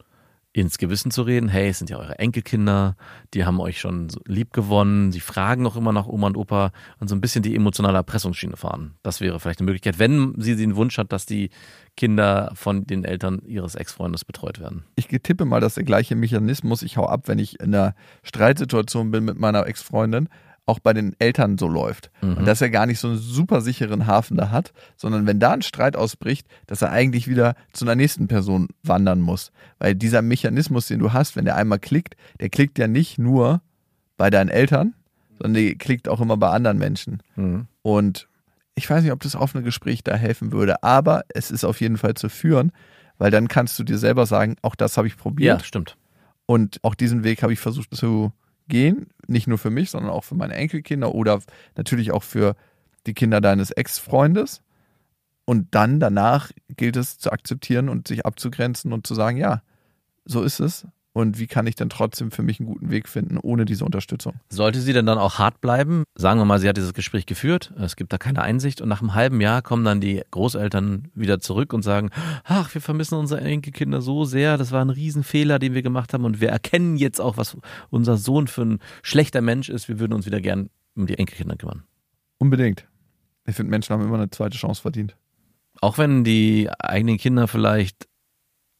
ins Gewissen zu reden, hey, es sind ja eure Enkelkinder, die haben euch schon lieb gewonnen, sie fragen auch immer nach Oma und Opa und so ein bisschen die emotionale Erpressungsschiene fahren. Das wäre vielleicht eine Möglichkeit, wenn sie den Wunsch hat, dass die Kinder von den Eltern ihres Ex-Freundes betreut werden. Ich tippe mal, dass der gleiche Mechanismus, ich hau ab, wenn ich in einer Streitsituation bin mit meiner Ex-Freundin, auch bei den Eltern so läuft. Mhm. Und dass er gar nicht so einen super sicheren Hafen da hat, sondern wenn da ein Streit ausbricht, dass er eigentlich wieder zu einer nächsten Person wandern muss. Weil dieser Mechanismus, den du hast, wenn der einmal klickt, der klickt ja nicht nur bei deinen Eltern, sondern der klickt auch immer bei anderen Menschen. Mhm. Und ich weiß nicht, ob das offene Gespräch da helfen würde, aber es ist auf jeden Fall zu führen, weil dann kannst du dir selber sagen, auch das habe ich Ja, probiert stimmt. und auch diesen Weg habe ich versucht zu gehen, nicht nur für mich, sondern auch für meine Enkelkinder oder natürlich auch für die Kinder deines Ex-Freundes. Und dann danach gilt es zu akzeptieren und sich abzugrenzen und zu sagen, ja, so ist es. Und wie kann ich denn trotzdem für mich einen guten Weg finden ohne diese Unterstützung? Sollte sie denn dann auch hart bleiben? Sagen wir mal, sie hat dieses Gespräch geführt, es gibt da keine Einsicht und nach einem halben Jahr kommen dann die Großeltern wieder zurück und sagen, ach, wir vermissen unsere Enkelkinder so sehr, das war ein Riesenfehler, den wir gemacht haben und wir erkennen jetzt auch, was unser Sohn für ein schlechter Mensch ist, wir würden uns wieder gern um die Enkelkinder kümmern. Unbedingt. Ich finde, Menschen haben immer eine zweite Chance verdient. Auch wenn die eigenen Kinder vielleicht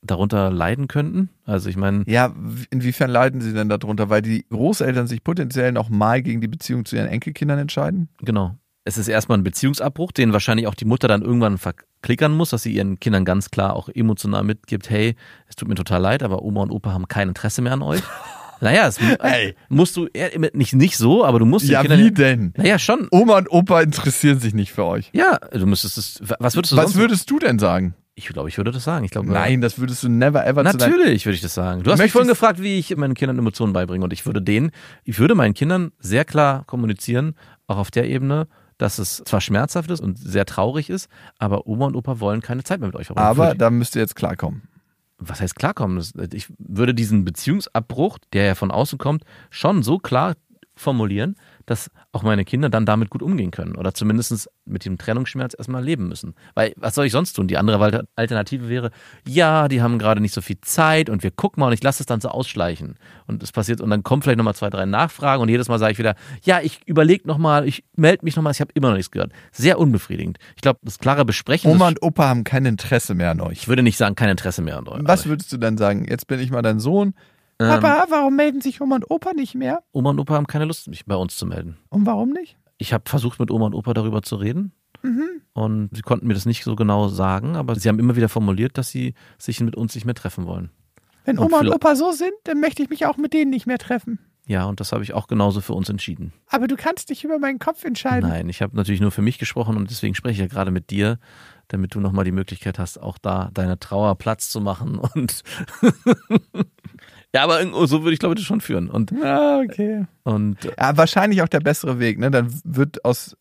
darunter leiden könnten. Also ich meine, Ja, inwiefern leiden sie denn darunter? Weil die Großeltern sich potenziell noch mal gegen die Beziehung zu ihren Enkelkindern entscheiden? Genau. Es ist erstmal ein Beziehungsabbruch, den wahrscheinlich auch die Mutter dann irgendwann verklickern muss, dass sie ihren Kindern ganz klar auch emotional mitgibt, hey, es tut mir total leid, aber Oma und Opa haben kein Interesse mehr an euch. Naja, es Ey. musst du nicht, nicht so, aber du musst Ja, Kindern. wie denn? Naja, schon. Oma und Opa interessieren sich nicht für euch. Ja, du müsstest es. Was würdest du Was würdest du denn sagen? Ich glaube, ich würde das sagen. Ich glaube, Nein, das würdest du never ever. Natürlich würde ich das sagen. Du hast mich vorhin gefragt, wie ich meinen Kindern Emotionen beibringe. Und ich würde denen, ich würde meinen Kindern sehr klar kommunizieren, auch auf der Ebene, dass es zwar schmerzhaft ist und sehr traurig ist, aber Oma und Opa wollen keine Zeit mehr mit euch verbringen. Aber da müsst ihr jetzt klarkommen. was heißt klarkommen? Das- Ich würde diesen Beziehungsabbruch, der ja von außen kommt, schon so klar formulieren, dass auch meine Kinder dann damit gut umgehen können oder zumindest mit dem Trennungsschmerz erstmal leben müssen. Weil was soll ich sonst tun? Die andere Alternative wäre, ja, die haben gerade nicht so viel Zeit und wir gucken mal und ich lasse es dann so ausschleichen. Und es passiert und dann kommen vielleicht nochmal zwei, drei Nachfragen und jedes Mal sage ich wieder, ja, ich überlege nochmal, ich melde mich nochmal, ich habe immer noch nichts gehört. Sehr unbefriedigend. Ich glaube, das klare Besprechen. Oma und Opa haben kein Interesse mehr an euch. Ich würde nicht sagen, kein Interesse mehr an euch. Was würdest du dann sagen? Jetzt bin ich mal dein Sohn. Papa, warum melden sich Oma und Opa nicht mehr? Oma und Opa haben keine Lust, mich bei uns zu melden. Und warum nicht? Ich habe versucht, mit Oma und Opa darüber zu reden. Und sie konnten mir das nicht so genau sagen, aber sie haben immer wieder formuliert, dass sie sich mit uns nicht mehr treffen wollen. Wenn Und Oma und vielleicht- Opa so sind, dann möchte ich mich auch mit denen nicht mehr treffen. Ja, und das habe ich auch genauso für uns entschieden. Aber du kannst dich über meinen Kopf entscheiden. Nein, ich habe natürlich nur für mich gesprochen und deswegen spreche ich ja gerade mit dir, damit du nochmal die Möglichkeit hast, auch da deiner Trauer Platz zu machen. Und ja, aber irgendwo so würde ich glaube ich das schon führen. Und, Ah, okay. und Ja, wahrscheinlich auch der bessere Weg, ne? Dann wird aus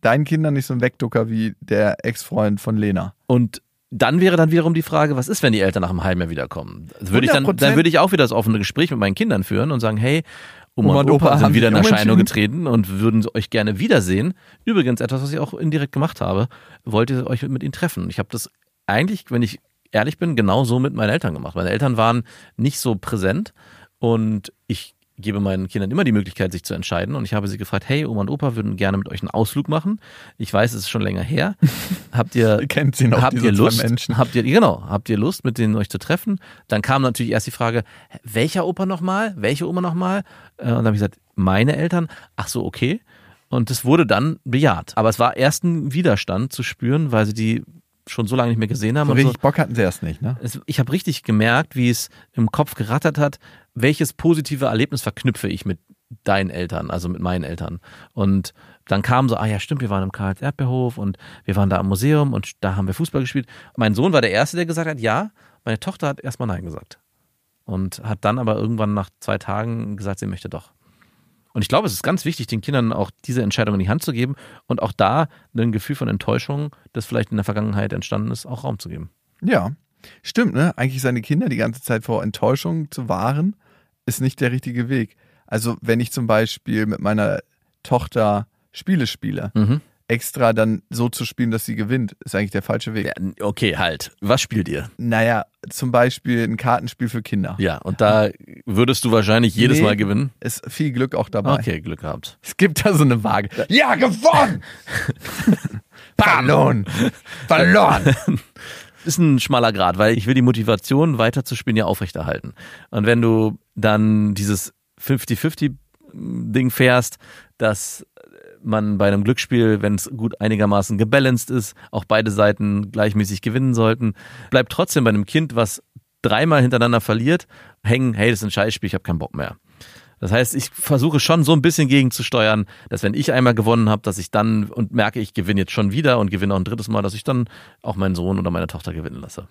deinen Kindern nicht so ein Wegducker wie der Ex-Freund von Lena. Und dann wäre dann wiederum die Frage, was ist, wenn die Eltern nach einem halben Jahr wiederkommen? Würde ich dann, 100%. dann würde ich auch wieder das offene Gespräch mit meinen Kindern führen und sagen, hey, Oma, Oma und Opa, Opa sind wieder in Erscheinung getreten und würden euch gerne wiedersehen. Übrigens etwas, was ich auch indirekt gemacht habe, wollt ihr euch mit ihnen treffen. Ich habe das eigentlich, wenn ich ehrlich bin, genau so mit meinen Eltern gemacht. Meine Eltern waren nicht so präsent und ich gebe meinen Kindern immer die Möglichkeit, sich zu entscheiden. Und ich habe sie gefragt, hey, Oma und Opa würden gerne mit euch einen Ausflug machen. Ich weiß, es ist schon länger her. Habt ihr, kennt sie noch, habt diese ihr zwei Lust? Menschen. Habt ihr, genau, habt ihr Lust, mit denen euch zu treffen? Dann kam natürlich erst die Frage, welcher Opa nochmal? Welche Oma nochmal? Äh, Und dann habe ich gesagt, meine Eltern. Ach so, okay. Und das wurde dann bejaht. Aber es war erst ein Widerstand zu spüren, weil sie die schon so lange nicht mehr gesehen haben. So und so. richtig Bock hatten sie erst nicht, ne? Es, ich habe richtig gemerkt, wie es im Kopf gerattert hat, welches positive Erlebnis verknüpfe ich mit deinen Eltern, also mit meinen Eltern. Und dann kam so, ah ja, stimmt, wir waren im Karls Erdbeerhof und wir waren da am Museum und da haben wir Fußball gespielt. Mein Sohn war der Erste, der gesagt hat, ja. Meine Tochter hat erstmal Nein gesagt. Und hat dann aber irgendwann nach zwei Tagen gesagt, sie möchte doch. Und ich glaube, es ist ganz wichtig, den Kindern auch diese Entscheidung in die Hand zu geben und auch da ein Gefühl von Enttäuschung, das vielleicht in der Vergangenheit entstanden ist, auch Raum zu geben. Ja. Stimmt, ne? Eigentlich seine Kinder die ganze Zeit vor Enttäuschung zu wahren, ist nicht der richtige Weg. Also, wenn ich zum Beispiel mit meiner Tochter Spiele spiele, Mhm. Extra dann so zu spielen, dass sie gewinnt, ist eigentlich der falsche Weg. Ja, okay, halt. Was spielt ihr? Naja, zum Beispiel ein Kartenspiel für Kinder. Ja, und da würdest du wahrscheinlich jedes Nee. Mal gewinnen. Ist viel Glück auch dabei. Okay, Glück gehabt. Es gibt da so eine Waage. Ja, gewonnen! Verloren! Verloren! Ist ein schmaler Grad, weil ich will die Motivation weiter zu spielen ja aufrechterhalten. Und wenn du dann dieses 50-50-Ding fährst, dass man bei einem Glücksspiel, wenn es gut einigermaßen gebalanced ist, auch beide Seiten gleichmäßig gewinnen sollten, bleibt trotzdem bei einem Kind, was dreimal hintereinander verliert, hängen, hey, das ist ein Scheißspiel, ich habe keinen Bock mehr. Das heißt, ich versuche schon so ein bisschen gegenzusteuern, dass wenn ich einmal gewonnen habe, dass ich dann und merke, ich gewinne jetzt schon wieder und gewinne auch ein drittes Mal, dass ich dann auch meinen Sohn oder meine Tochter gewinnen lasse.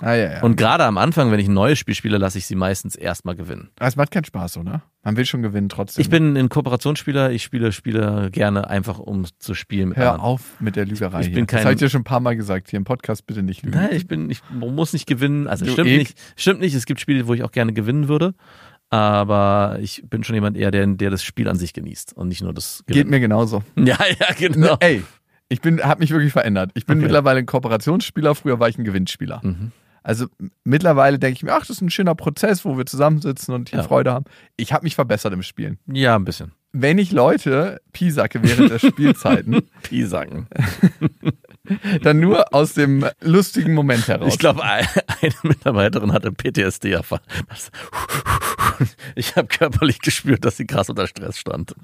Ah, ja, ja. Und gerade am Anfang, wenn ich ein neues Spiel spiele, lasse ich sie meistens erstmal gewinnen. Aber es macht keinen Spaß, oder? Man will schon gewinnen trotzdem. Ich bin ein Kooperationsspieler, ich spiele Spiele gerne einfach, um zu spielen Hör anderen. auf mit der Lügerei. Ich bin hier. kein- das habe ich dir schon ein paar Mal gesagt. Hier im Podcast bitte nicht lügen. Nein, ich bin, ich muss nicht gewinnen. Also Du stimmt Ek. nicht. Stimmt nicht. Es gibt Spiele, wo ich auch gerne gewinnen würde. Aber ich bin schon jemand eher, der, der das Spiel an sich genießt und nicht nur das Geht Gewinnen. mir genauso. Ja, ja, genau. Ne, ey, ich bin, habe mich wirklich verändert. Ich bin Okay. mittlerweile ein Kooperationsspieler. Früher war ich ein Gewinnspieler. Mhm. Also mittlerweile denke ich mir, ach, das ist ein schöner Prozess, wo wir zusammensitzen und hier Ja. Freude haben. Ich habe mich verbessert im Spielen. Ja, ein bisschen. Wenn ich Leute piesacke während der Spielzeiten, Pisacken. dann nur aus dem lustigen Moment heraus. Ich glaube, ein- eine Mitarbeiterin hatte PTSD erfahren. Ich habe körperlich gespürt, dass sie krass unter Stress stand.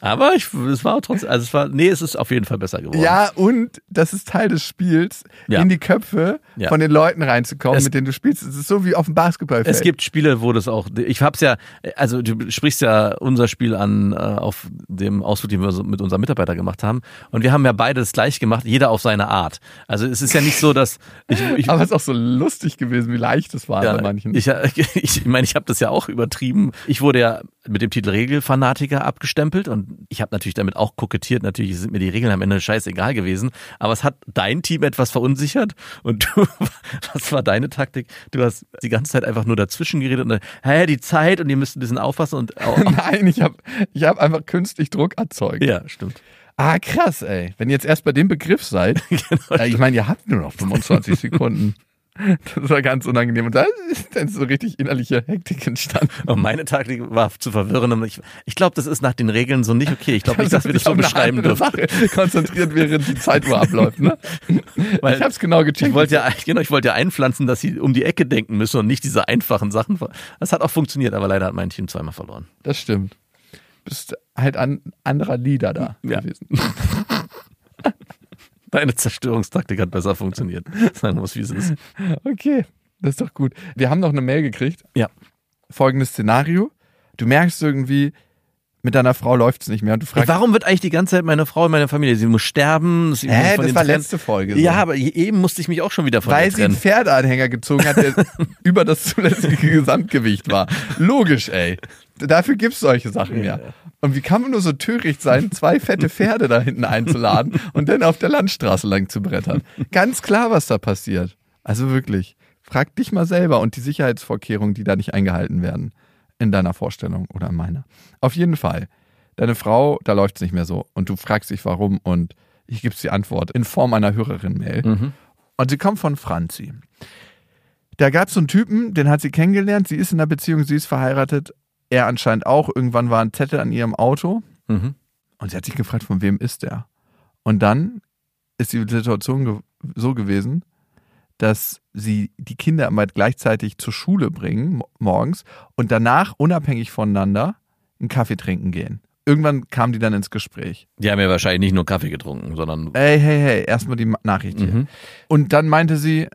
Aber ich, es war trotzdem, also es war, nee, es ist auf jeden Fall besser geworden. Ja, und das ist Teil des Spiels, Ja. in die Köpfe Ja. von den Leuten reinzukommen, Es- mit denen du spielst. Es ist so wie auf dem Basketballfeld. Es gibt Spiele, wo das auch, ich hab's ja, also du sprichst ja unser Spiel an äh, auf dem Ausflug, den wir so mit unserem Mitarbeiter gemacht haben. Und wir haben ja beide das gleich gemacht, jeder auf seine Art. Also es ist ja nicht so, dass ich, ich Aber es ist auch so lustig gewesen, wie leicht es war bei manchen. Ich, ich, ich meine, ich habe das ja auch übertrieben. Ich wurde ja mit dem Titel Regelfanatiker abgestempelt und und ich habe natürlich damit auch kokettiert. Natürlich sind mir die Regeln am Ende scheißegal gewesen, aber es hat dein Team etwas verunsichert und du, was war deine Taktik? Du hast die ganze Zeit einfach nur dazwischen geredet und hä, die Zeit und ihr müsst ein bisschen aufpassen und auch, Nein, ich habe ich hab einfach künstlich Druck erzeugt. ja, stimmt. Ah, krass, ey. Wenn ihr jetzt erst bei dem Begriff seid, Genau. äh, ich meine, ihr habt nur noch 25 Sekunden. Das war ganz unangenehm. Und da ist dann so richtig innerliche Hektik entstanden. Und meine Taktik war zu verwirren. Ich ich glaube, das ist nach den Regeln so nicht okay. Ich glaube nicht, dass wir das so beschreiben dürfen. Konzentriert, während die Zeituhr abläuft. Ne? Weil ich habe es genau gecheckt. Ich wollte ja, genau, ich wollte ja einpflanzen, dass sie um die Ecke denken müssen und nicht diese einfachen Sachen. Das hat auch funktioniert, aber leider hat mein Team zweimal verloren. Das stimmt. Bist halt ein anderer Leader da Ja. gewesen. Deine Zerstörungstaktik hat besser funktioniert. Sagen wir es, wie es ist. Okay, das ist doch gut. Wir haben noch eine Mail gekriegt. Ja. Folgendes Szenario. Du merkst irgendwie, mit deiner Frau läuft es nicht mehr und du fragst, Warum wird eigentlich die ganze Zeit meine Frau in meiner Familie? Sie muss sterben. Sie hä, das war trennen. letzte Folge. so. Ja, aber eben musste ich mich auch schon wieder von Weil sie einen trennen. Pferdeanhänger gezogen hat, der über das zulässige Gesamtgewicht war. Logisch, ey. Dafür gibt's solche Sachen ja. Und wie kann man nur so töricht sein, zwei fette Pferde da hinten einzuladen und dann auf der Landstraße lang zu brettern? Ganz klar, was da passiert. Also wirklich. Frag dich mal selber und die Sicherheitsvorkehrungen, die da nicht eingehalten werden. In deiner Vorstellung oder in meiner. Auf jeden Fall. Deine Frau, da läuft's nicht mehr so. Und du fragst dich, warum. Und ich gebe die Antwort in Form einer Hörerin-Mail. Mhm. Und sie kommt von Franzi. Da gab es so einen Typen, den hat sie kennengelernt. Sie ist in einer Beziehung, sie ist verheiratet. Er anscheinend auch. Irgendwann war ein Zettel an ihrem Auto. Mhm. Und sie hat sich gefragt, von wem ist der? Und dann ist die Situation ge so gewesen, dass sie die Kinder immer gleichzeitig zur Schule bringen, mo- morgens, und danach unabhängig voneinander einen Kaffee trinken gehen. Irgendwann kamen die dann ins Gespräch. Die haben ja wahrscheinlich nicht nur Kaffee getrunken, sondern Hey, hey, hey, erstmal die Nachricht hier. Mhm. Und dann meinte sie,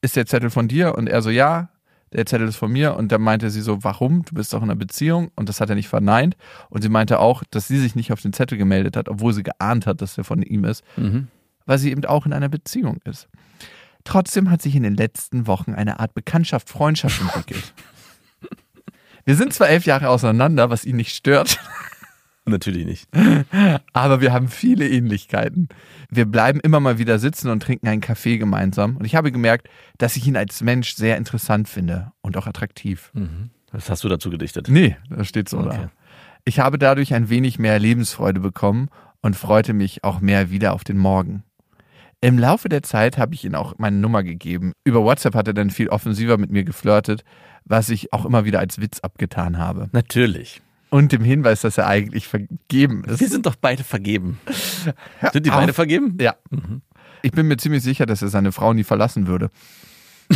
ist der Zettel von dir? Und er so, ja, der Zettel ist von mir. Und dann meinte sie so, warum? Du bist doch in einer Beziehung. Und das hat er nicht verneint. Und sie meinte auch, dass sie sich nicht auf den Zettel gemeldet hat, obwohl sie geahnt hat, dass der von ihm ist, Mhm. weil sie eben auch in einer Beziehung ist. Trotzdem hat sich in den letzten Wochen eine Art Bekanntschaft, Freundschaft entwickelt. Wir sind zwar elf Jahre auseinander, was ihn nicht stört, natürlich nicht. aber wir haben viele Ähnlichkeiten. Wir bleiben immer mal wieder sitzen und trinken einen Kaffee gemeinsam. Und ich habe gemerkt, dass ich ihn als Mensch sehr interessant finde und auch attraktiv. Mhm. Was hast du dazu gedichtet? Nee, das steht so Okay. da. Ich habe dadurch ein wenig mehr Lebensfreude bekommen und freute mich auch mehr wieder auf den Morgen. Im Laufe der Zeit habe ich ihm auch meine Nummer gegeben. Über WhatsApp hat er dann viel offensiver mit mir geflirtet, was ich auch immer wieder als Witz abgetan habe. Natürlich. Und dem Hinweis, dass er eigentlich vergeben ist. Wir sind doch beide vergeben. Hör Sind die auf. beide vergeben? Ja. Ich bin mir ziemlich sicher, dass er seine Frau nie verlassen würde.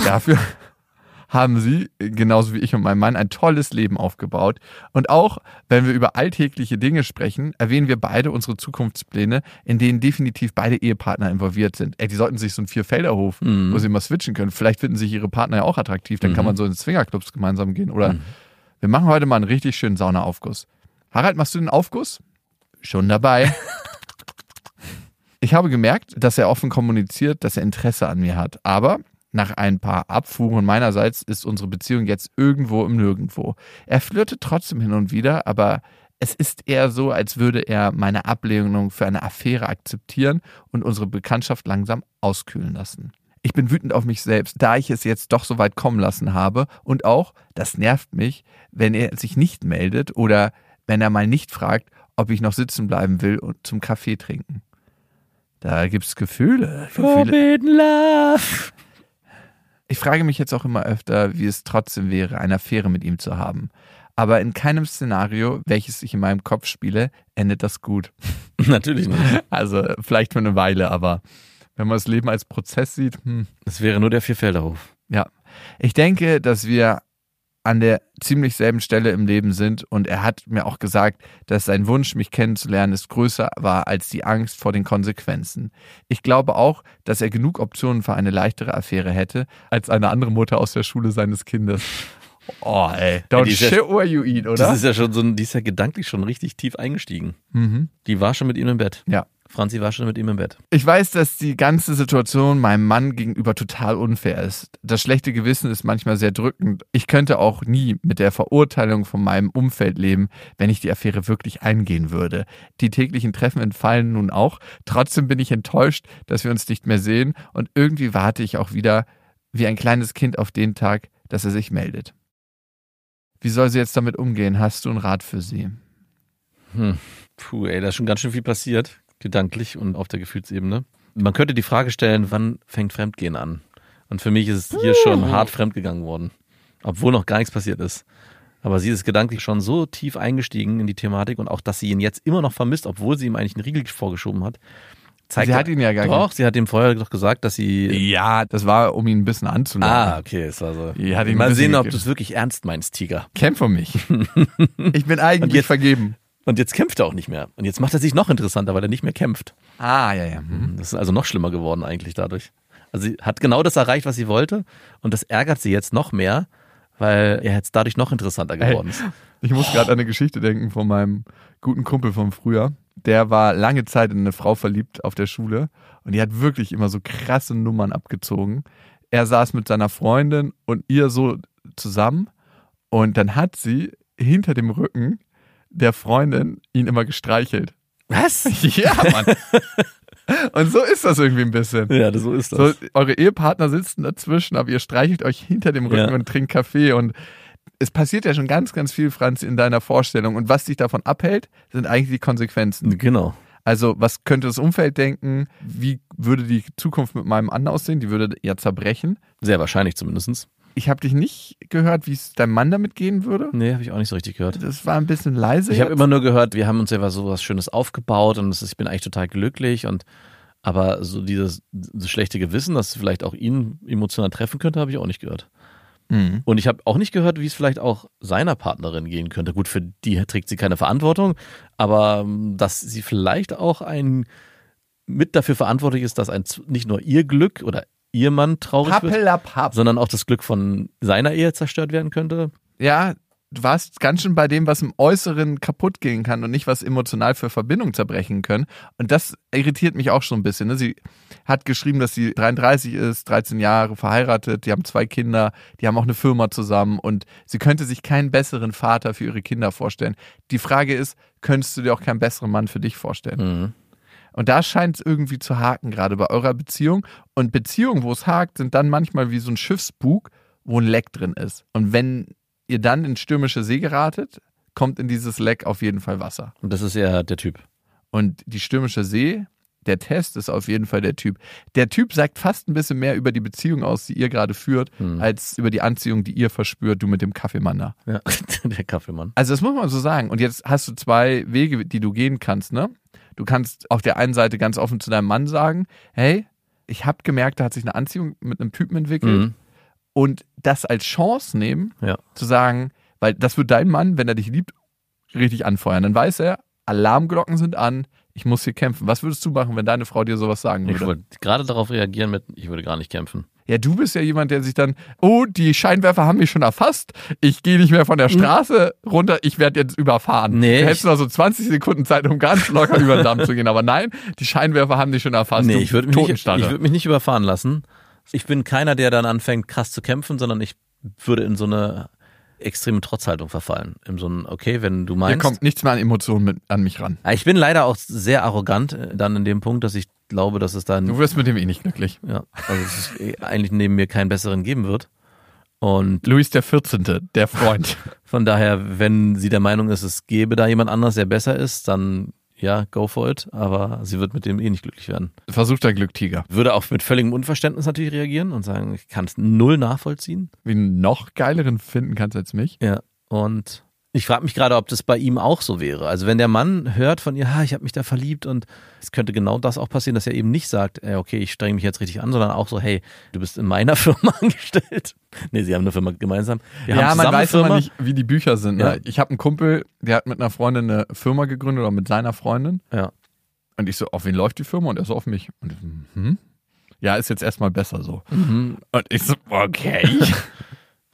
Dafür haben sie, genauso wie ich und mein Mann, ein tolles Leben aufgebaut. Und auch, wenn wir über alltägliche Dinge sprechen, erwähnen wir beide unsere Zukunftspläne, in denen definitiv beide Ehepartner involviert sind. Ey, die sollten sich so einen Vierfelderhof, Mhm. wo sie mal switchen können. Vielleicht finden sich ihre Partner ja auch attraktiv, dann kann man so ins Swingerclubs gemeinsam gehen. Oder wir machen heute mal einen richtig schönen Saunaaufguss. Harald, machst du den Aufguss? Schon dabei. Ich habe gemerkt, dass er offen kommuniziert, dass er Interesse an mir hat. Aber nach ein paar Abfuhren meinerseits ist unsere Beziehung jetzt irgendwo im Nirgendwo. Er flirtet trotzdem hin und wieder, aber es ist eher so, als würde er meine Ablehnung für eine Affäre akzeptieren und unsere Bekanntschaft langsam auskühlen lassen. Ich bin wütend auf mich selbst, da ich es jetzt doch so weit kommen lassen habe und auch, das nervt mich, wenn er sich nicht meldet oder wenn er mal nicht fragt, ob ich noch sitzen bleiben will und zum Kaffee trinken. Da gibt's Gefühle. Gefühle. Forbidden Love. Ich frage mich jetzt auch immer öfter, wie es trotzdem wäre, eine Affäre mit ihm zu haben. Aber in keinem Szenario, welches ich in meinem Kopf spiele, endet das gut. Natürlich nicht. Also vielleicht für eine Weile, aber wenn man das Leben als Prozess sieht, hm, Das wäre nur der Vierfelderhof. ja. Ich denke, dass wir an der ziemlich selben Stelle im Leben sind und er hat mir auch gesagt, dass sein Wunsch, mich kennenzulernen, ist größer war als die Angst vor den Konsequenzen. Ich glaube auch, dass er genug Optionen für eine leichtere Affäre hätte, als eine andere Mutter aus der Schule seines Kindes. Oh, ey. Don't ja- shit where you eat, oder? Das ist ja schon so ein, die ist ja gedanklich schon richtig tief eingestiegen. mhm. Die war schon mit ihm im Bett. Ja. Franzi war schon mit ihm im Bett. Ich weiß, dass die ganze Situation meinem Mann gegenüber total unfair ist. Das schlechte Gewissen ist manchmal sehr drückend. Ich könnte auch nie mit der Verurteilung von meinem Umfeld leben, wenn ich die Affäre wirklich eingehen würde. Die täglichen Treffen entfallen nun auch. Trotzdem bin ich enttäuscht, dass wir uns nicht mehr sehen und irgendwie warte ich auch wieder wie ein kleines Kind auf den Tag, dass er sich meldet. Wie soll sie jetzt damit umgehen? Hast du einen Rat für sie? Hm. Puh, ey, da ist schon ganz schön viel passiert, gedanklich und auf der Gefühlsebene. Man könnte die Frage stellen, wann fängt Fremdgehen an? Und für mich ist es hier schon hart fremdgegangen worden, obwohl noch gar nichts passiert ist. Aber sie ist gedanklich schon so tief eingestiegen in die Thematik und auch, dass sie ihn jetzt immer noch vermisst, obwohl sie ihm eigentlich einen Riegel vorgeschoben hat. Zeigt Sie hat ihn ja gar Doch, sie hat ihm vorher doch gesagt, dass sie. Ja, das war, um ihn ein bisschen anzulocken. Ah, okay, es war so. Mal sehen, ob du es wirklich ernst meinst, Tiger. Kämpfe um mich. ich bin eigentlich Und jetzt- vergeben. Und jetzt kämpft er auch nicht mehr. Und jetzt macht er sich noch interessanter, weil er nicht mehr kämpft. Ah, ja, ja. Mhm. Das ist also noch schlimmer geworden eigentlich dadurch. Also sie hat genau das erreicht, was sie wollte. Und das ärgert sie jetzt noch mehr, weil er jetzt dadurch noch interessanter geworden ist. Ich muss gerade an eine Geschichte denken von meinem guten Kumpel vom Früher. Der war lange Zeit in eine Frau verliebt auf der Schule und die hat wirklich immer so krasse Nummern abgezogen. Er saß mit seiner Freundin und ihr so zusammen und dann hat sie hinter dem Rücken der Freundin ihn immer gestreichelt. Was? Ja, Mann. und so ist das irgendwie ein bisschen. Ja, so ist das. So, eure Ehepartner sitzen dazwischen, aber ihr streichelt euch hinter dem Rücken Ja. und trinkt Kaffee und es passiert ja schon ganz, ganz viel, Franz, in deiner Vorstellung. Und was dich davon abhält, sind eigentlich die Konsequenzen. Genau. Also, was könnte das Umfeld denken? Wie würde die Zukunft mit meinem Mann aussehen? Die würde ja zerbrechen. Sehr wahrscheinlich zumindest. Ich habe dich nicht gehört, wie es deinem Mann damit gehen würde. Nee, habe ich auch nicht so richtig gehört. Das war ein bisschen leise. Ich habe immer nur gehört, wir haben uns ja so was Schönes aufgebaut und ist, ich bin eigentlich total glücklich und aber so dieses das schlechte Gewissen, dass es vielleicht auch ihn emotional treffen könnte, habe ich auch nicht gehört. Mhm. Und ich habe auch nicht gehört, wie es vielleicht auch seiner Partnerin gehen könnte. Gut, für die trägt sie keine Verantwortung, aber ähm, dass sie vielleicht auch ein mit dafür verantwortlich ist, dass ein nicht nur ihr Glück oder ihr Mann traurig wird, Pappelapapp. sondern auch das Glück von seiner Ehe zerstört werden könnte. Ja, du warst ganz schön bei dem, was im Äußeren kaputt gehen kann und nicht, was emotional für Verbindungen zerbrechen können. Und das irritiert mich auch schon ein bisschen. Ne? Sie hat geschrieben, dass sie 33 ist, 13 Jahre verheiratet, die haben zwei Kinder, die haben auch eine Firma zusammen und sie könnte sich keinen besseren Vater für ihre Kinder vorstellen. Die Frage ist, könntest du dir auch keinen besseren Mann für dich vorstellen? Mhm. Und da scheint es irgendwie zu haken, gerade bei eurer Beziehung. Und Beziehungen, wo es hakt, sind dann manchmal wie so ein Schiffsbug, wo ein Leck drin ist. Und wenn ihr dann in stürmische See geratet, kommt in dieses Leck auf jeden Fall Wasser. Und das ist ja der Typ. Und die stürmische See, der Test ist auf jeden Fall der Typ. Der Typ sagt fast ein bisschen mehr über die Beziehung aus, die ihr gerade führt, Hm. als über die Anziehung, die ihr verspürt, du mit dem Kaffeemann da. Ja, der Kaffeemann. Also das muss man so sagen. Und jetzt hast du zwei Wege, die du gehen kannst, ne? Du kannst auf der einen Seite ganz offen zu deinem Mann sagen, hey, ich habe gemerkt, da hat sich eine Anziehung mit einem Typen entwickelt Mhm. und das als Chance nehmen, Ja. zu sagen, weil das wird dein Mann, wenn er dich liebt, richtig anfeuern. Dann weiß er, Alarmglocken sind an, ich muss hier kämpfen. Was würdest du machen, wenn deine Frau dir sowas sagen Ich würde? wollte gerade darauf reagieren mit, ich würde gar nicht kämpfen. Ja, du bist ja jemand, der sich dann, oh, die Scheinwerfer haben mich schon erfasst. Ich gehe nicht mehr von der Straße runter, ich werde jetzt überfahren. Nee, du hättest noch so 20 Sekunden Zeit, um ganz locker über den Damm zu gehen. Aber nein, die Scheinwerfer haben dich schon erfasst. nee, ich würde mich, nicht- Totenstarre. ich würd mich nicht überfahren lassen. Ich bin keiner, der dann anfängt, krass zu kämpfen, sondern ich würde in so eine extreme Trotzhaltung verfallen. In so ein, okay, wenn du Hier meinst. kommt nichts mehr an Emotionen mit, an mich ran. Ich bin leider auch sehr arrogant äh, dann in dem Punkt, dass ich glaube, dass es dann Du wirst mit dem eh nicht glücklich. ja, also dass es eh eigentlich neben mir keinen besseren geben wird. Und Luis der 14., der Freund. von daher, wenn sie der Meinung ist, es gäbe da jemand anders, der besser ist, dann ja, go for it. Aber sie wird mit dem eh nicht glücklich werden. Versuch dein Glück, Tiger. Würde auch mit völligem Unverständnis natürlich reagieren und sagen, ich kann es null nachvollziehen. Wie einen noch geileren finden kannst als mich. Ja. Und ich frage mich gerade, ob das bei ihm auch so wäre. Also wenn der Mann hört von ihr, ha, ich habe mich da verliebt und es könnte genau das auch passieren, dass er eben nicht sagt, äh, okay, ich strenge mich jetzt richtig an, sondern auch so, hey, du bist in meiner Firma angestellt. Nee, sie haben eine Firma gemeinsam. Wir ja, man weiß immer Firma. nicht, wie die Bücher sind. Ne? Ja. Ich habe einen Kumpel, der hat mit einer Freundin eine Firma gegründet oder mit seiner Freundin. Ja. Und ich so, auf wen läuft die Firma? Und er so, auf mich. Und ich so, hm? Ja, ist jetzt erstmal besser so. Mhm. Und ich so, okay.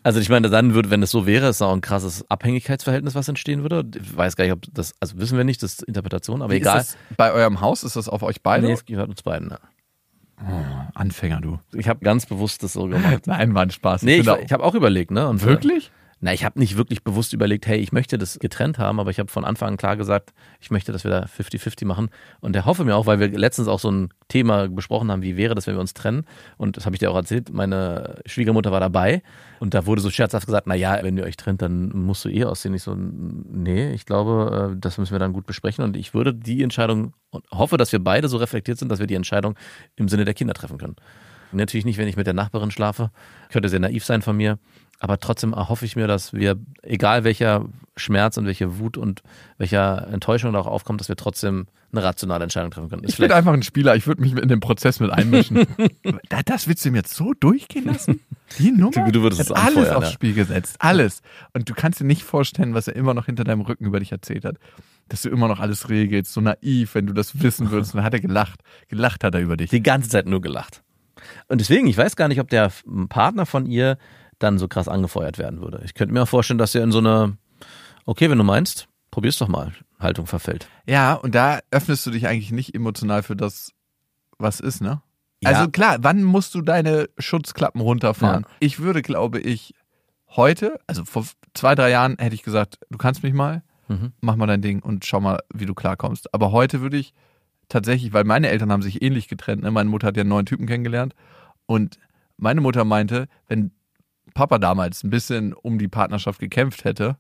Also ich meine, dann würde, wenn es so wäre, ist auch ein krasses Abhängigkeitsverhältnis, was entstehen würde. Ich weiß gar nicht, ob das, also wissen wir nicht, das ist Interpretation, aber Wie egal. Ist das bei eurem Haus ist das auf euch beide? Nee, es gehört uns beiden. Ja. Anfänger, du. Ich habe ganz bewusst das so gemacht. Nein, war ein Spaß. Nee, ich, ich habe auch überlegt, ne? Und Wirklich? Na, ich habe nicht wirklich bewusst überlegt, hey, ich möchte das getrennt haben, aber ich habe von Anfang an klar gesagt, ich möchte, dass wir da 50-50 machen. Und der hoffe mir auch, weil wir letztens auch so ein Thema besprochen haben, wie wäre das, wenn wir uns trennen. Und das habe ich dir auch erzählt, meine Schwiegermutter war dabei und da wurde so scherzhaft gesagt, na ja, wenn ihr euch trennt, dann musst du eh aussehen. Ich so, nee, ich glaube, äh, das müssen wir dann gut besprechen. Und ich würde die Entscheidung und hoffe, dass wir beide so reflektiert sind, dass wir die Entscheidung im Sinne der Kinder treffen können. Natürlich nicht, wenn ich mit der Nachbarin schlafe. Könnte sehr naiv sein von mir. Aber trotzdem erhoffe ich mir, dass wir, egal welcher Schmerz und welche Wut und welcher Enttäuschung da auch aufkommt, dass wir trotzdem eine rationale Entscheidung treffen können. Ist Ich bin einfach ein Spieler, ich würde mich in den Prozess mit einmischen. Da- das willst du mir jetzt so durchgehen lassen? Die Nummer? Du- würdest es alles anfeuern, aufs. Spiel gesetzt. Alles. Und du kannst dir nicht vorstellen, was er immer noch hinter deinem Rücken über dich erzählt hat. Dass du immer noch alles regelst, so naiv, wenn du das wissen würdest. Und dann hat er gelacht. Gelacht hat er über dich. die ganze Zeit nur gelacht. Und deswegen, ich weiß gar nicht, ob der Partner von ihr dann so krass angefeuert werden würde. Ich könnte mir auch vorstellen, dass er in so eine, okay, wenn du meinst, probier's doch mal, Haltung verfällt. Ja, und da öffnest du dich eigentlich nicht emotional für das, was ist, ne? Ja. Also klar, wann musst du deine Schutzklappen runterfahren? Ja. Ich würde, glaube ich, heute, also vor zwei, drei Jahren hätte ich gesagt, du kannst mich mal, Mhm. mach mal dein Ding und schau mal, wie du klarkommst. Aber heute würde ich tatsächlich, weil meine Eltern haben sich ähnlich getrennt, ne? meine Mutter hat ja einen neuen Typen kennengelernt und meine Mutter meinte, wenn Papa damals ein bisschen um die Partnerschaft gekämpft hätte, Hat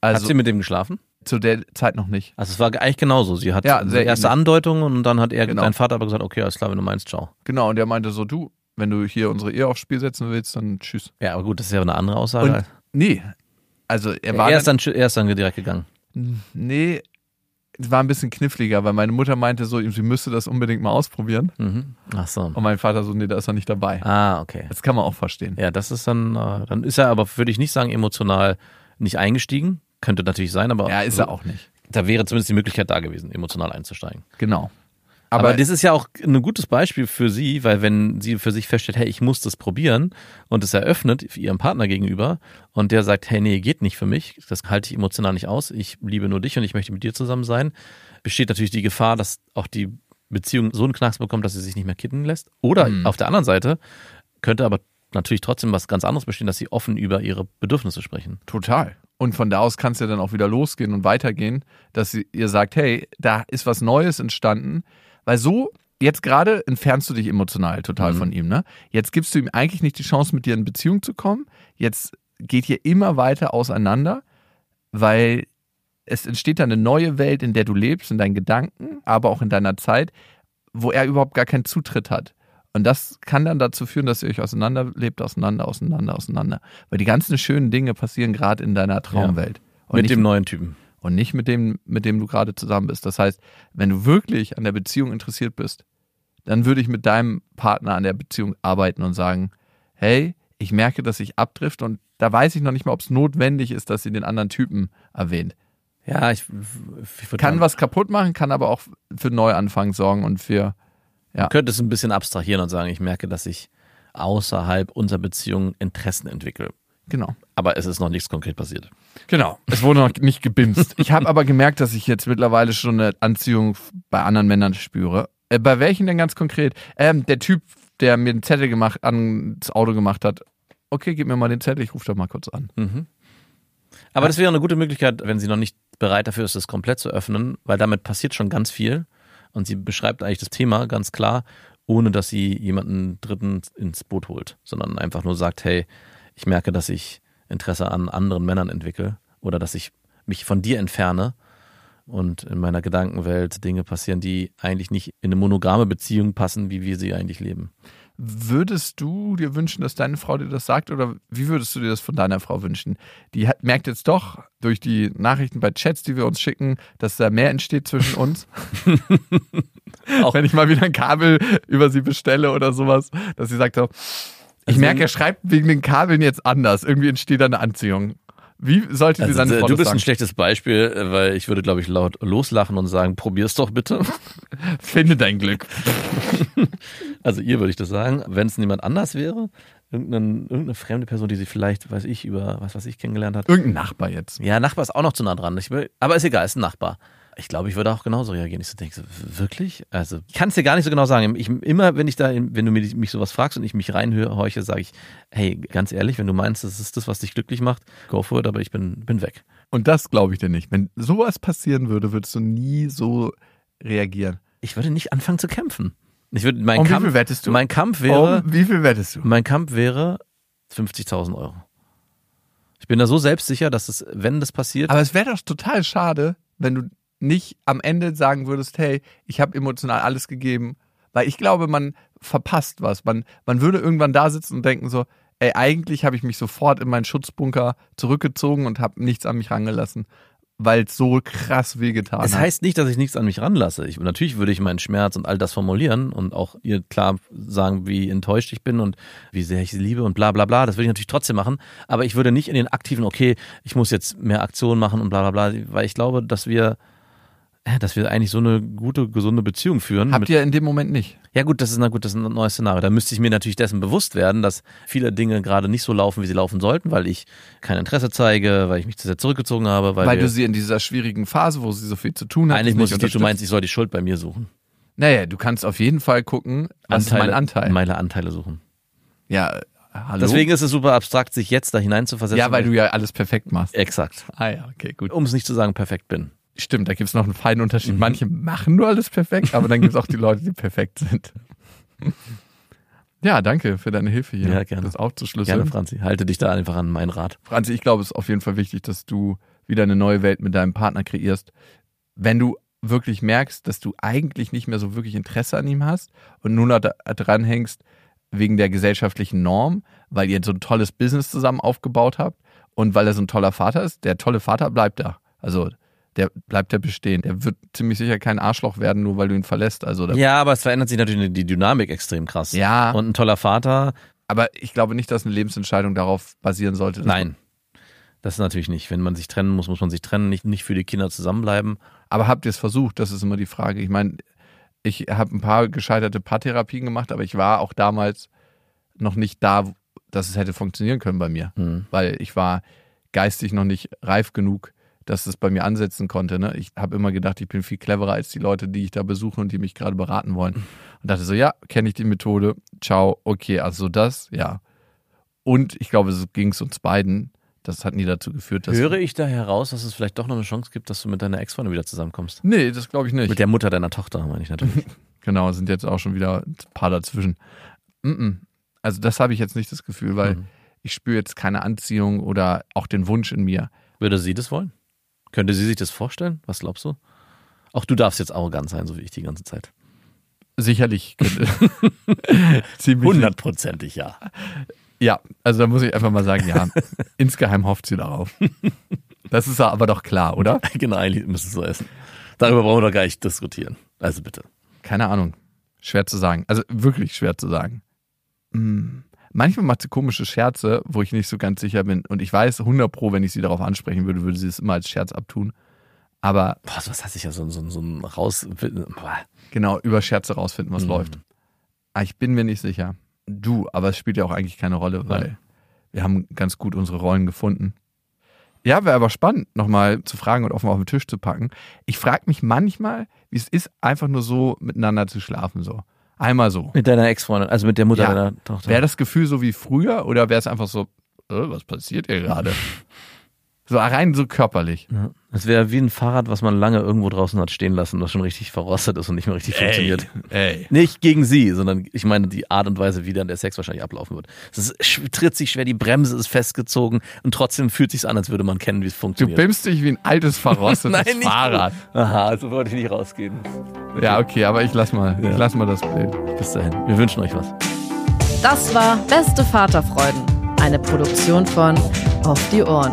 also sie mit dem geschlafen? zu der Zeit noch nicht. Also es war eigentlich genauso. Sie hat Ja, erste ähnlich. Andeutungen und dann hat er, Genau. dein Vater aber gesagt, okay, alles klar, wenn du meinst, ciao. Genau, und der meinte so, du, wenn du hier unsere Ehe aufs Spiel setzen willst, dann tschüss. Ja, aber gut, das ist ja eine andere Aussage. Und nee, also er war er, ist dann, er ist dann direkt gegangen. nee, war ein bisschen kniffliger, weil meine Mutter meinte so, sie müsste das unbedingt mal ausprobieren. Mhm. Ach so. Und mein Vater so, nee, da ist er nicht dabei. Ah, okay. Das kann man auch verstehen. Ja, das ist dann, äh, dann ist er aber, würde ich nicht sagen, emotional nicht eingestiegen. Könnte natürlich sein, aber Ja, ist er auch nicht. da wäre zumindest die Möglichkeit da gewesen, emotional einzusteigen. Genau. Aber, Aber, das ist ja auch ein gutes Beispiel für sie, weil wenn sie für sich feststellt, hey, ich muss das probieren und es eröffnet ihrem Partner gegenüber und der sagt, hey, nee, geht nicht für mich, das halte ich emotional nicht aus, ich liebe nur dich und ich möchte mit dir zusammen sein, besteht natürlich die Gefahr, dass auch die Beziehung so einen Knacks bekommt, dass sie sich nicht mehr kitten lässt. Oder Mhm. auf der anderen Seite könnte aber natürlich trotzdem was ganz anderes bestehen, dass sie offen über ihre Bedürfnisse sprechen. total. Und von da aus kann es ja dann auch wieder losgehen und weitergehen, dass sie, ihr sagt, hey, da ist was Neues entstanden. Weil so, jetzt gerade entfernst du dich emotional total Mhm. von ihm, ne? Jetzt gibst du ihm eigentlich nicht die Chance, mit dir in Beziehung zu kommen. Jetzt geht ihr immer weiter auseinander, weil es entsteht dann eine neue Welt, in der du lebst, in deinen Gedanken, aber auch in deiner Zeit, wo er überhaupt gar keinen Zutritt hat. Und das kann dann dazu führen, dass ihr euch auseinanderlebt, auseinander, auseinander, auseinander. Weil die ganzen schönen Dinge passieren gerade in deiner Traumwelt. Und mit nicht, dem neuen Typen. Und nicht mit dem, mit dem du gerade zusammen bist. Das heißt, wenn du wirklich an der Beziehung interessiert bist, dann würde ich mit deinem Partner an der Beziehung arbeiten und sagen, hey, ich merke, dass ich abdrift und da weiß ich noch nicht mal, ob es notwendig ist, dass sie den anderen Typen erwähnt. Ja, ich, ich Kann sagen, was kaputt machen, kann aber auch für Neuanfang sorgen und für, ja. Man könnte es ein bisschen abstrahieren und sagen, ich merke, dass ich außerhalb unserer Beziehung Interessen entwickle. genau. Aber es ist noch nichts konkret passiert. Genau. Es wurde noch nicht gebimst. Ich habe aber gemerkt, dass ich jetzt mittlerweile schon eine Anziehung bei anderen Männern spüre. Äh, bei welchen denn ganz konkret? Ähm, der Typ, der mir einen Zettel gemacht, ans Auto gemacht hat. Okay, gib mir mal den Zettel, ich rufe doch mal kurz an. Mhm. Aber das wäre eine gute Möglichkeit, wenn sie noch nicht bereit dafür ist, das komplett zu öffnen, weil damit passiert schon ganz viel. Und sie beschreibt eigentlich das Thema ganz klar, ohne dass sie jemanden Dritten ins Boot holt, sondern einfach nur sagt, hey, ich merke, dass ich Interesse an anderen Männern entwickle oder dass ich mich von dir entferne und in meiner Gedankenwelt Dinge passieren, die eigentlich nicht in eine monogame Beziehung passen, wie wir sie eigentlich leben. Würdest du dir wünschen, dass deine Frau dir das sagt oder wie würdest du dir das von deiner Frau wünschen? Die hat, merkt jetzt doch durch die Nachrichten bei Chats, die wir uns schicken, dass da mehr entsteht zwischen uns. Auch wenn ich mal wieder ein Kabel über sie bestelle oder sowas, dass sie sagt so, ich Also- merke, er schreibt wegen den Kabeln jetzt anders. Irgendwie entsteht da eine Anziehung. Wie sollte Also, Frau du bist sagen? ein schlechtes Beispiel, äh, weil ich würde, glaube ich, laut loslachen und sagen, probier's doch bitte. Finde dein Glück. Also ihr würde ich das sagen. Wenn es niemand anders wäre, irgendeine, irgendeine fremde Person, die sie vielleicht, weiß ich, über was weiß ich kennengelernt hat. Irgendein Nachbar jetzt. Ja, Nachbar ist auch noch zu nah dran. Ich will, aber ist egal, ist ein Nachbar. Ich glaube, ich würde auch genauso reagieren. Ich so denke, so, wirklich? Also, ich kann es dir gar nicht so genau sagen. Ich, immer, wenn ich da, wenn du mich, mich sowas fragst und ich mich reinhorche, sage ich, hey, ganz ehrlich, wenn du meinst, das ist das, was dich glücklich macht, go for it, aber ich bin, bin weg. Und das glaube ich dir nicht. Wenn sowas passieren würde, würdest du nie so reagieren. Ich würde nicht anfangen zu kämpfen. Ich würde, mein Um wie Kampf, viel wettest du? Mein Kampf wäre, um, wie viel wettest du? mein Kampf wäre 50.000 Euro. Ich bin da so selbstsicher, dass es, wenn das passiert, Aber es wäre doch total schade, wenn du nicht am Ende sagen würdest, hey, ich habe emotional alles gegeben. Weil ich glaube, man verpasst was. Man, man würde irgendwann da sitzen und denken so, ey, eigentlich habe ich mich sofort in meinen Schutzbunker zurückgezogen und habe nichts an mich rangelassen, weil es so krass wehgetan Es hat. heißt nicht, dass ich nichts an mich ranlasse. Ich, natürlich würde ich meinen Schmerz und all das formulieren und auch ihr klar sagen, wie enttäuscht ich bin und wie sehr ich sie liebe und bla bla bla. Das würde ich natürlich trotzdem machen. Aber ich würde nicht in den aktiven, okay, ich muss jetzt mehr Aktionen machen und bla bla bla, weil ich glaube, dass wir, dass wir eigentlich so eine gute, gesunde Beziehung führen. Habt ihr in dem Moment nicht? ja gut, das ist, na gut, das ist ein neues Szenario. Da müsste ich mir natürlich dessen bewusst werden, dass viele Dinge gerade nicht so laufen, wie sie laufen sollten, weil ich kein Interesse zeige, weil ich mich zu sehr zurückgezogen habe, weil, Weil, wir, du sie in dieser schwierigen Phase, wo sie so viel zu tun hat, eigentlich muss ich, du meinst, ich soll die Schuld bei mir suchen. Naja, du kannst auf jeden Fall gucken, was ist mein Anteil. Meine Anteile suchen. ja, hallo? Deswegen ist es super abstrakt, sich jetzt da hineinzuversetzen. ja, weil du ja alles perfekt machst. Exakt. Ah ja, okay, gut. Um es nicht zu sagen, perfekt bin. Stimmt, da gibt es noch einen feinen Unterschied. Mhm. Manche machen nur alles perfekt, aber dann gibt es auch die Leute, die perfekt sind. Ja, danke für deine Hilfe hier. Ja, gerne. Das aufzuschlüsseln. Gerne, Franzi. Halte dich da einfach an meinen Rat. Franzi, ich glaube, es ist auf jeden Fall wichtig, dass du wieder eine neue Welt mit deinem Partner kreierst. Wenn du wirklich merkst, dass du eigentlich nicht mehr so wirklich Interesse an ihm hast und nur noch dranhängst wegen der gesellschaftlichen Norm, weil ihr so ein tolles Business zusammen aufgebaut habt und weil er so ein toller Vater ist, der tolle Vater bleibt da. Also der bleibt ja bestehen. Der wird ziemlich sicher kein Arschloch werden, nur weil du ihn verlässt. Also Ja, aber es verändert sich natürlich die Dynamik extrem krass. Ja. Und ein toller Vater, Aber ich glaube nicht, dass eine Lebensentscheidung darauf basieren sollte. nein. Das ist natürlich nicht. Wenn man sich trennen muss, muss man sich trennen, nicht, nicht für die Kinder zusammenbleiben. Aber habt ihr es versucht? Das ist immer die Frage. Ich meine, ich habe ein paar gescheiterte Paartherapien gemacht, aber ich war auch damals noch nicht da, dass es hätte funktionieren können bei mir. Hm. Weil ich war geistig noch nicht reif genug, dass es bei mir ansetzen konnte. Ne? Ich habe immer gedacht, ich bin viel cleverer als die Leute, die ich da besuche und die mich gerade beraten wollen. Und dachte so, ja, kenne ich die Methode. Ciao, okay, also das, ja. Und ich glaube, so ging es uns beiden. Das hat nie dazu geführt, dass. Höre ich da heraus, dass es vielleicht doch noch eine Chance gibt, dass du mit deiner Ex-Freundin wieder zusammenkommst? Nee, das glaube ich nicht. Mit der Mutter deiner Tochter, meine ich natürlich. Genau, sind jetzt auch schon wieder ein paar dazwischen. Mm-mm. Also das habe ich jetzt nicht das Gefühl, weil Mhm. ich spüre jetzt keine Anziehung oder auch den Wunsch in mir. Würde sie das wollen? Könnte sie sich das vorstellen? Was glaubst du? Auch du darfst jetzt arrogant sein, so wie ich die ganze Zeit. Sicherlich. Hundertprozentig ja. Ja, also da muss ich einfach mal sagen, ja, insgeheim hofft sie darauf. Das ist aber doch klar, oder? genau, eigentlich müsste es so essen. Darüber brauchen wir doch gar nicht diskutieren. Also bitte. Keine Ahnung. Schwer zu sagen. Also wirklich schwer zu sagen. Mm. Manchmal macht sie komische Scherze, wo ich nicht so ganz sicher bin. Und ich weiß 100 Pro, wenn ich sie darauf ansprechen würde, würde sie es immer als Scherz abtun. Aber Boah, was hat sich ja so, so, so ein raus. Genau über Scherze rausfinden, was Mhm. läuft. Aber ich bin mir nicht sicher. Du, aber es spielt ja auch eigentlich keine Rolle, weil Nein. wir haben ganz gut unsere Rollen gefunden. Ja, wäre aber spannend, nochmal zu fragen und offen auf den Tisch zu packen. Ich frage mich manchmal, wie es ist, einfach nur so miteinander zu schlafen. So. Einmal so. Mit deiner Ex-Freundin, also mit der Mutter Ja. deiner Tochter. Wäre das Gefühl so wie früher oder wäre es einfach so, äh, was passiert hier gerade? so rein so körperlich. Ja. Das wäre wie ein Fahrrad, was man lange irgendwo draußen hat stehen lassen, das schon richtig verrostet ist und nicht mehr richtig funktioniert. Ey. Nicht gegen sie, sondern ich meine die Art und Weise, wie dann der Sex wahrscheinlich ablaufen wird. Es ist, tritt sich schwer, die Bremse ist festgezogen und trotzdem fühlt sich an, als würde man kennen, wie es Du funktioniert. bimmst dich wie ein altes, verrostetes Nein, nicht Fahrrad. Aha, also wollte ich nicht rausgehen. Ja, okay, aber ich lass mal, Ja. ich lass mal das Bild. Bis dahin. Wir wünschen euch was. Das war Beste Vaterfreuden, eine Produktion von Auf die Ohren.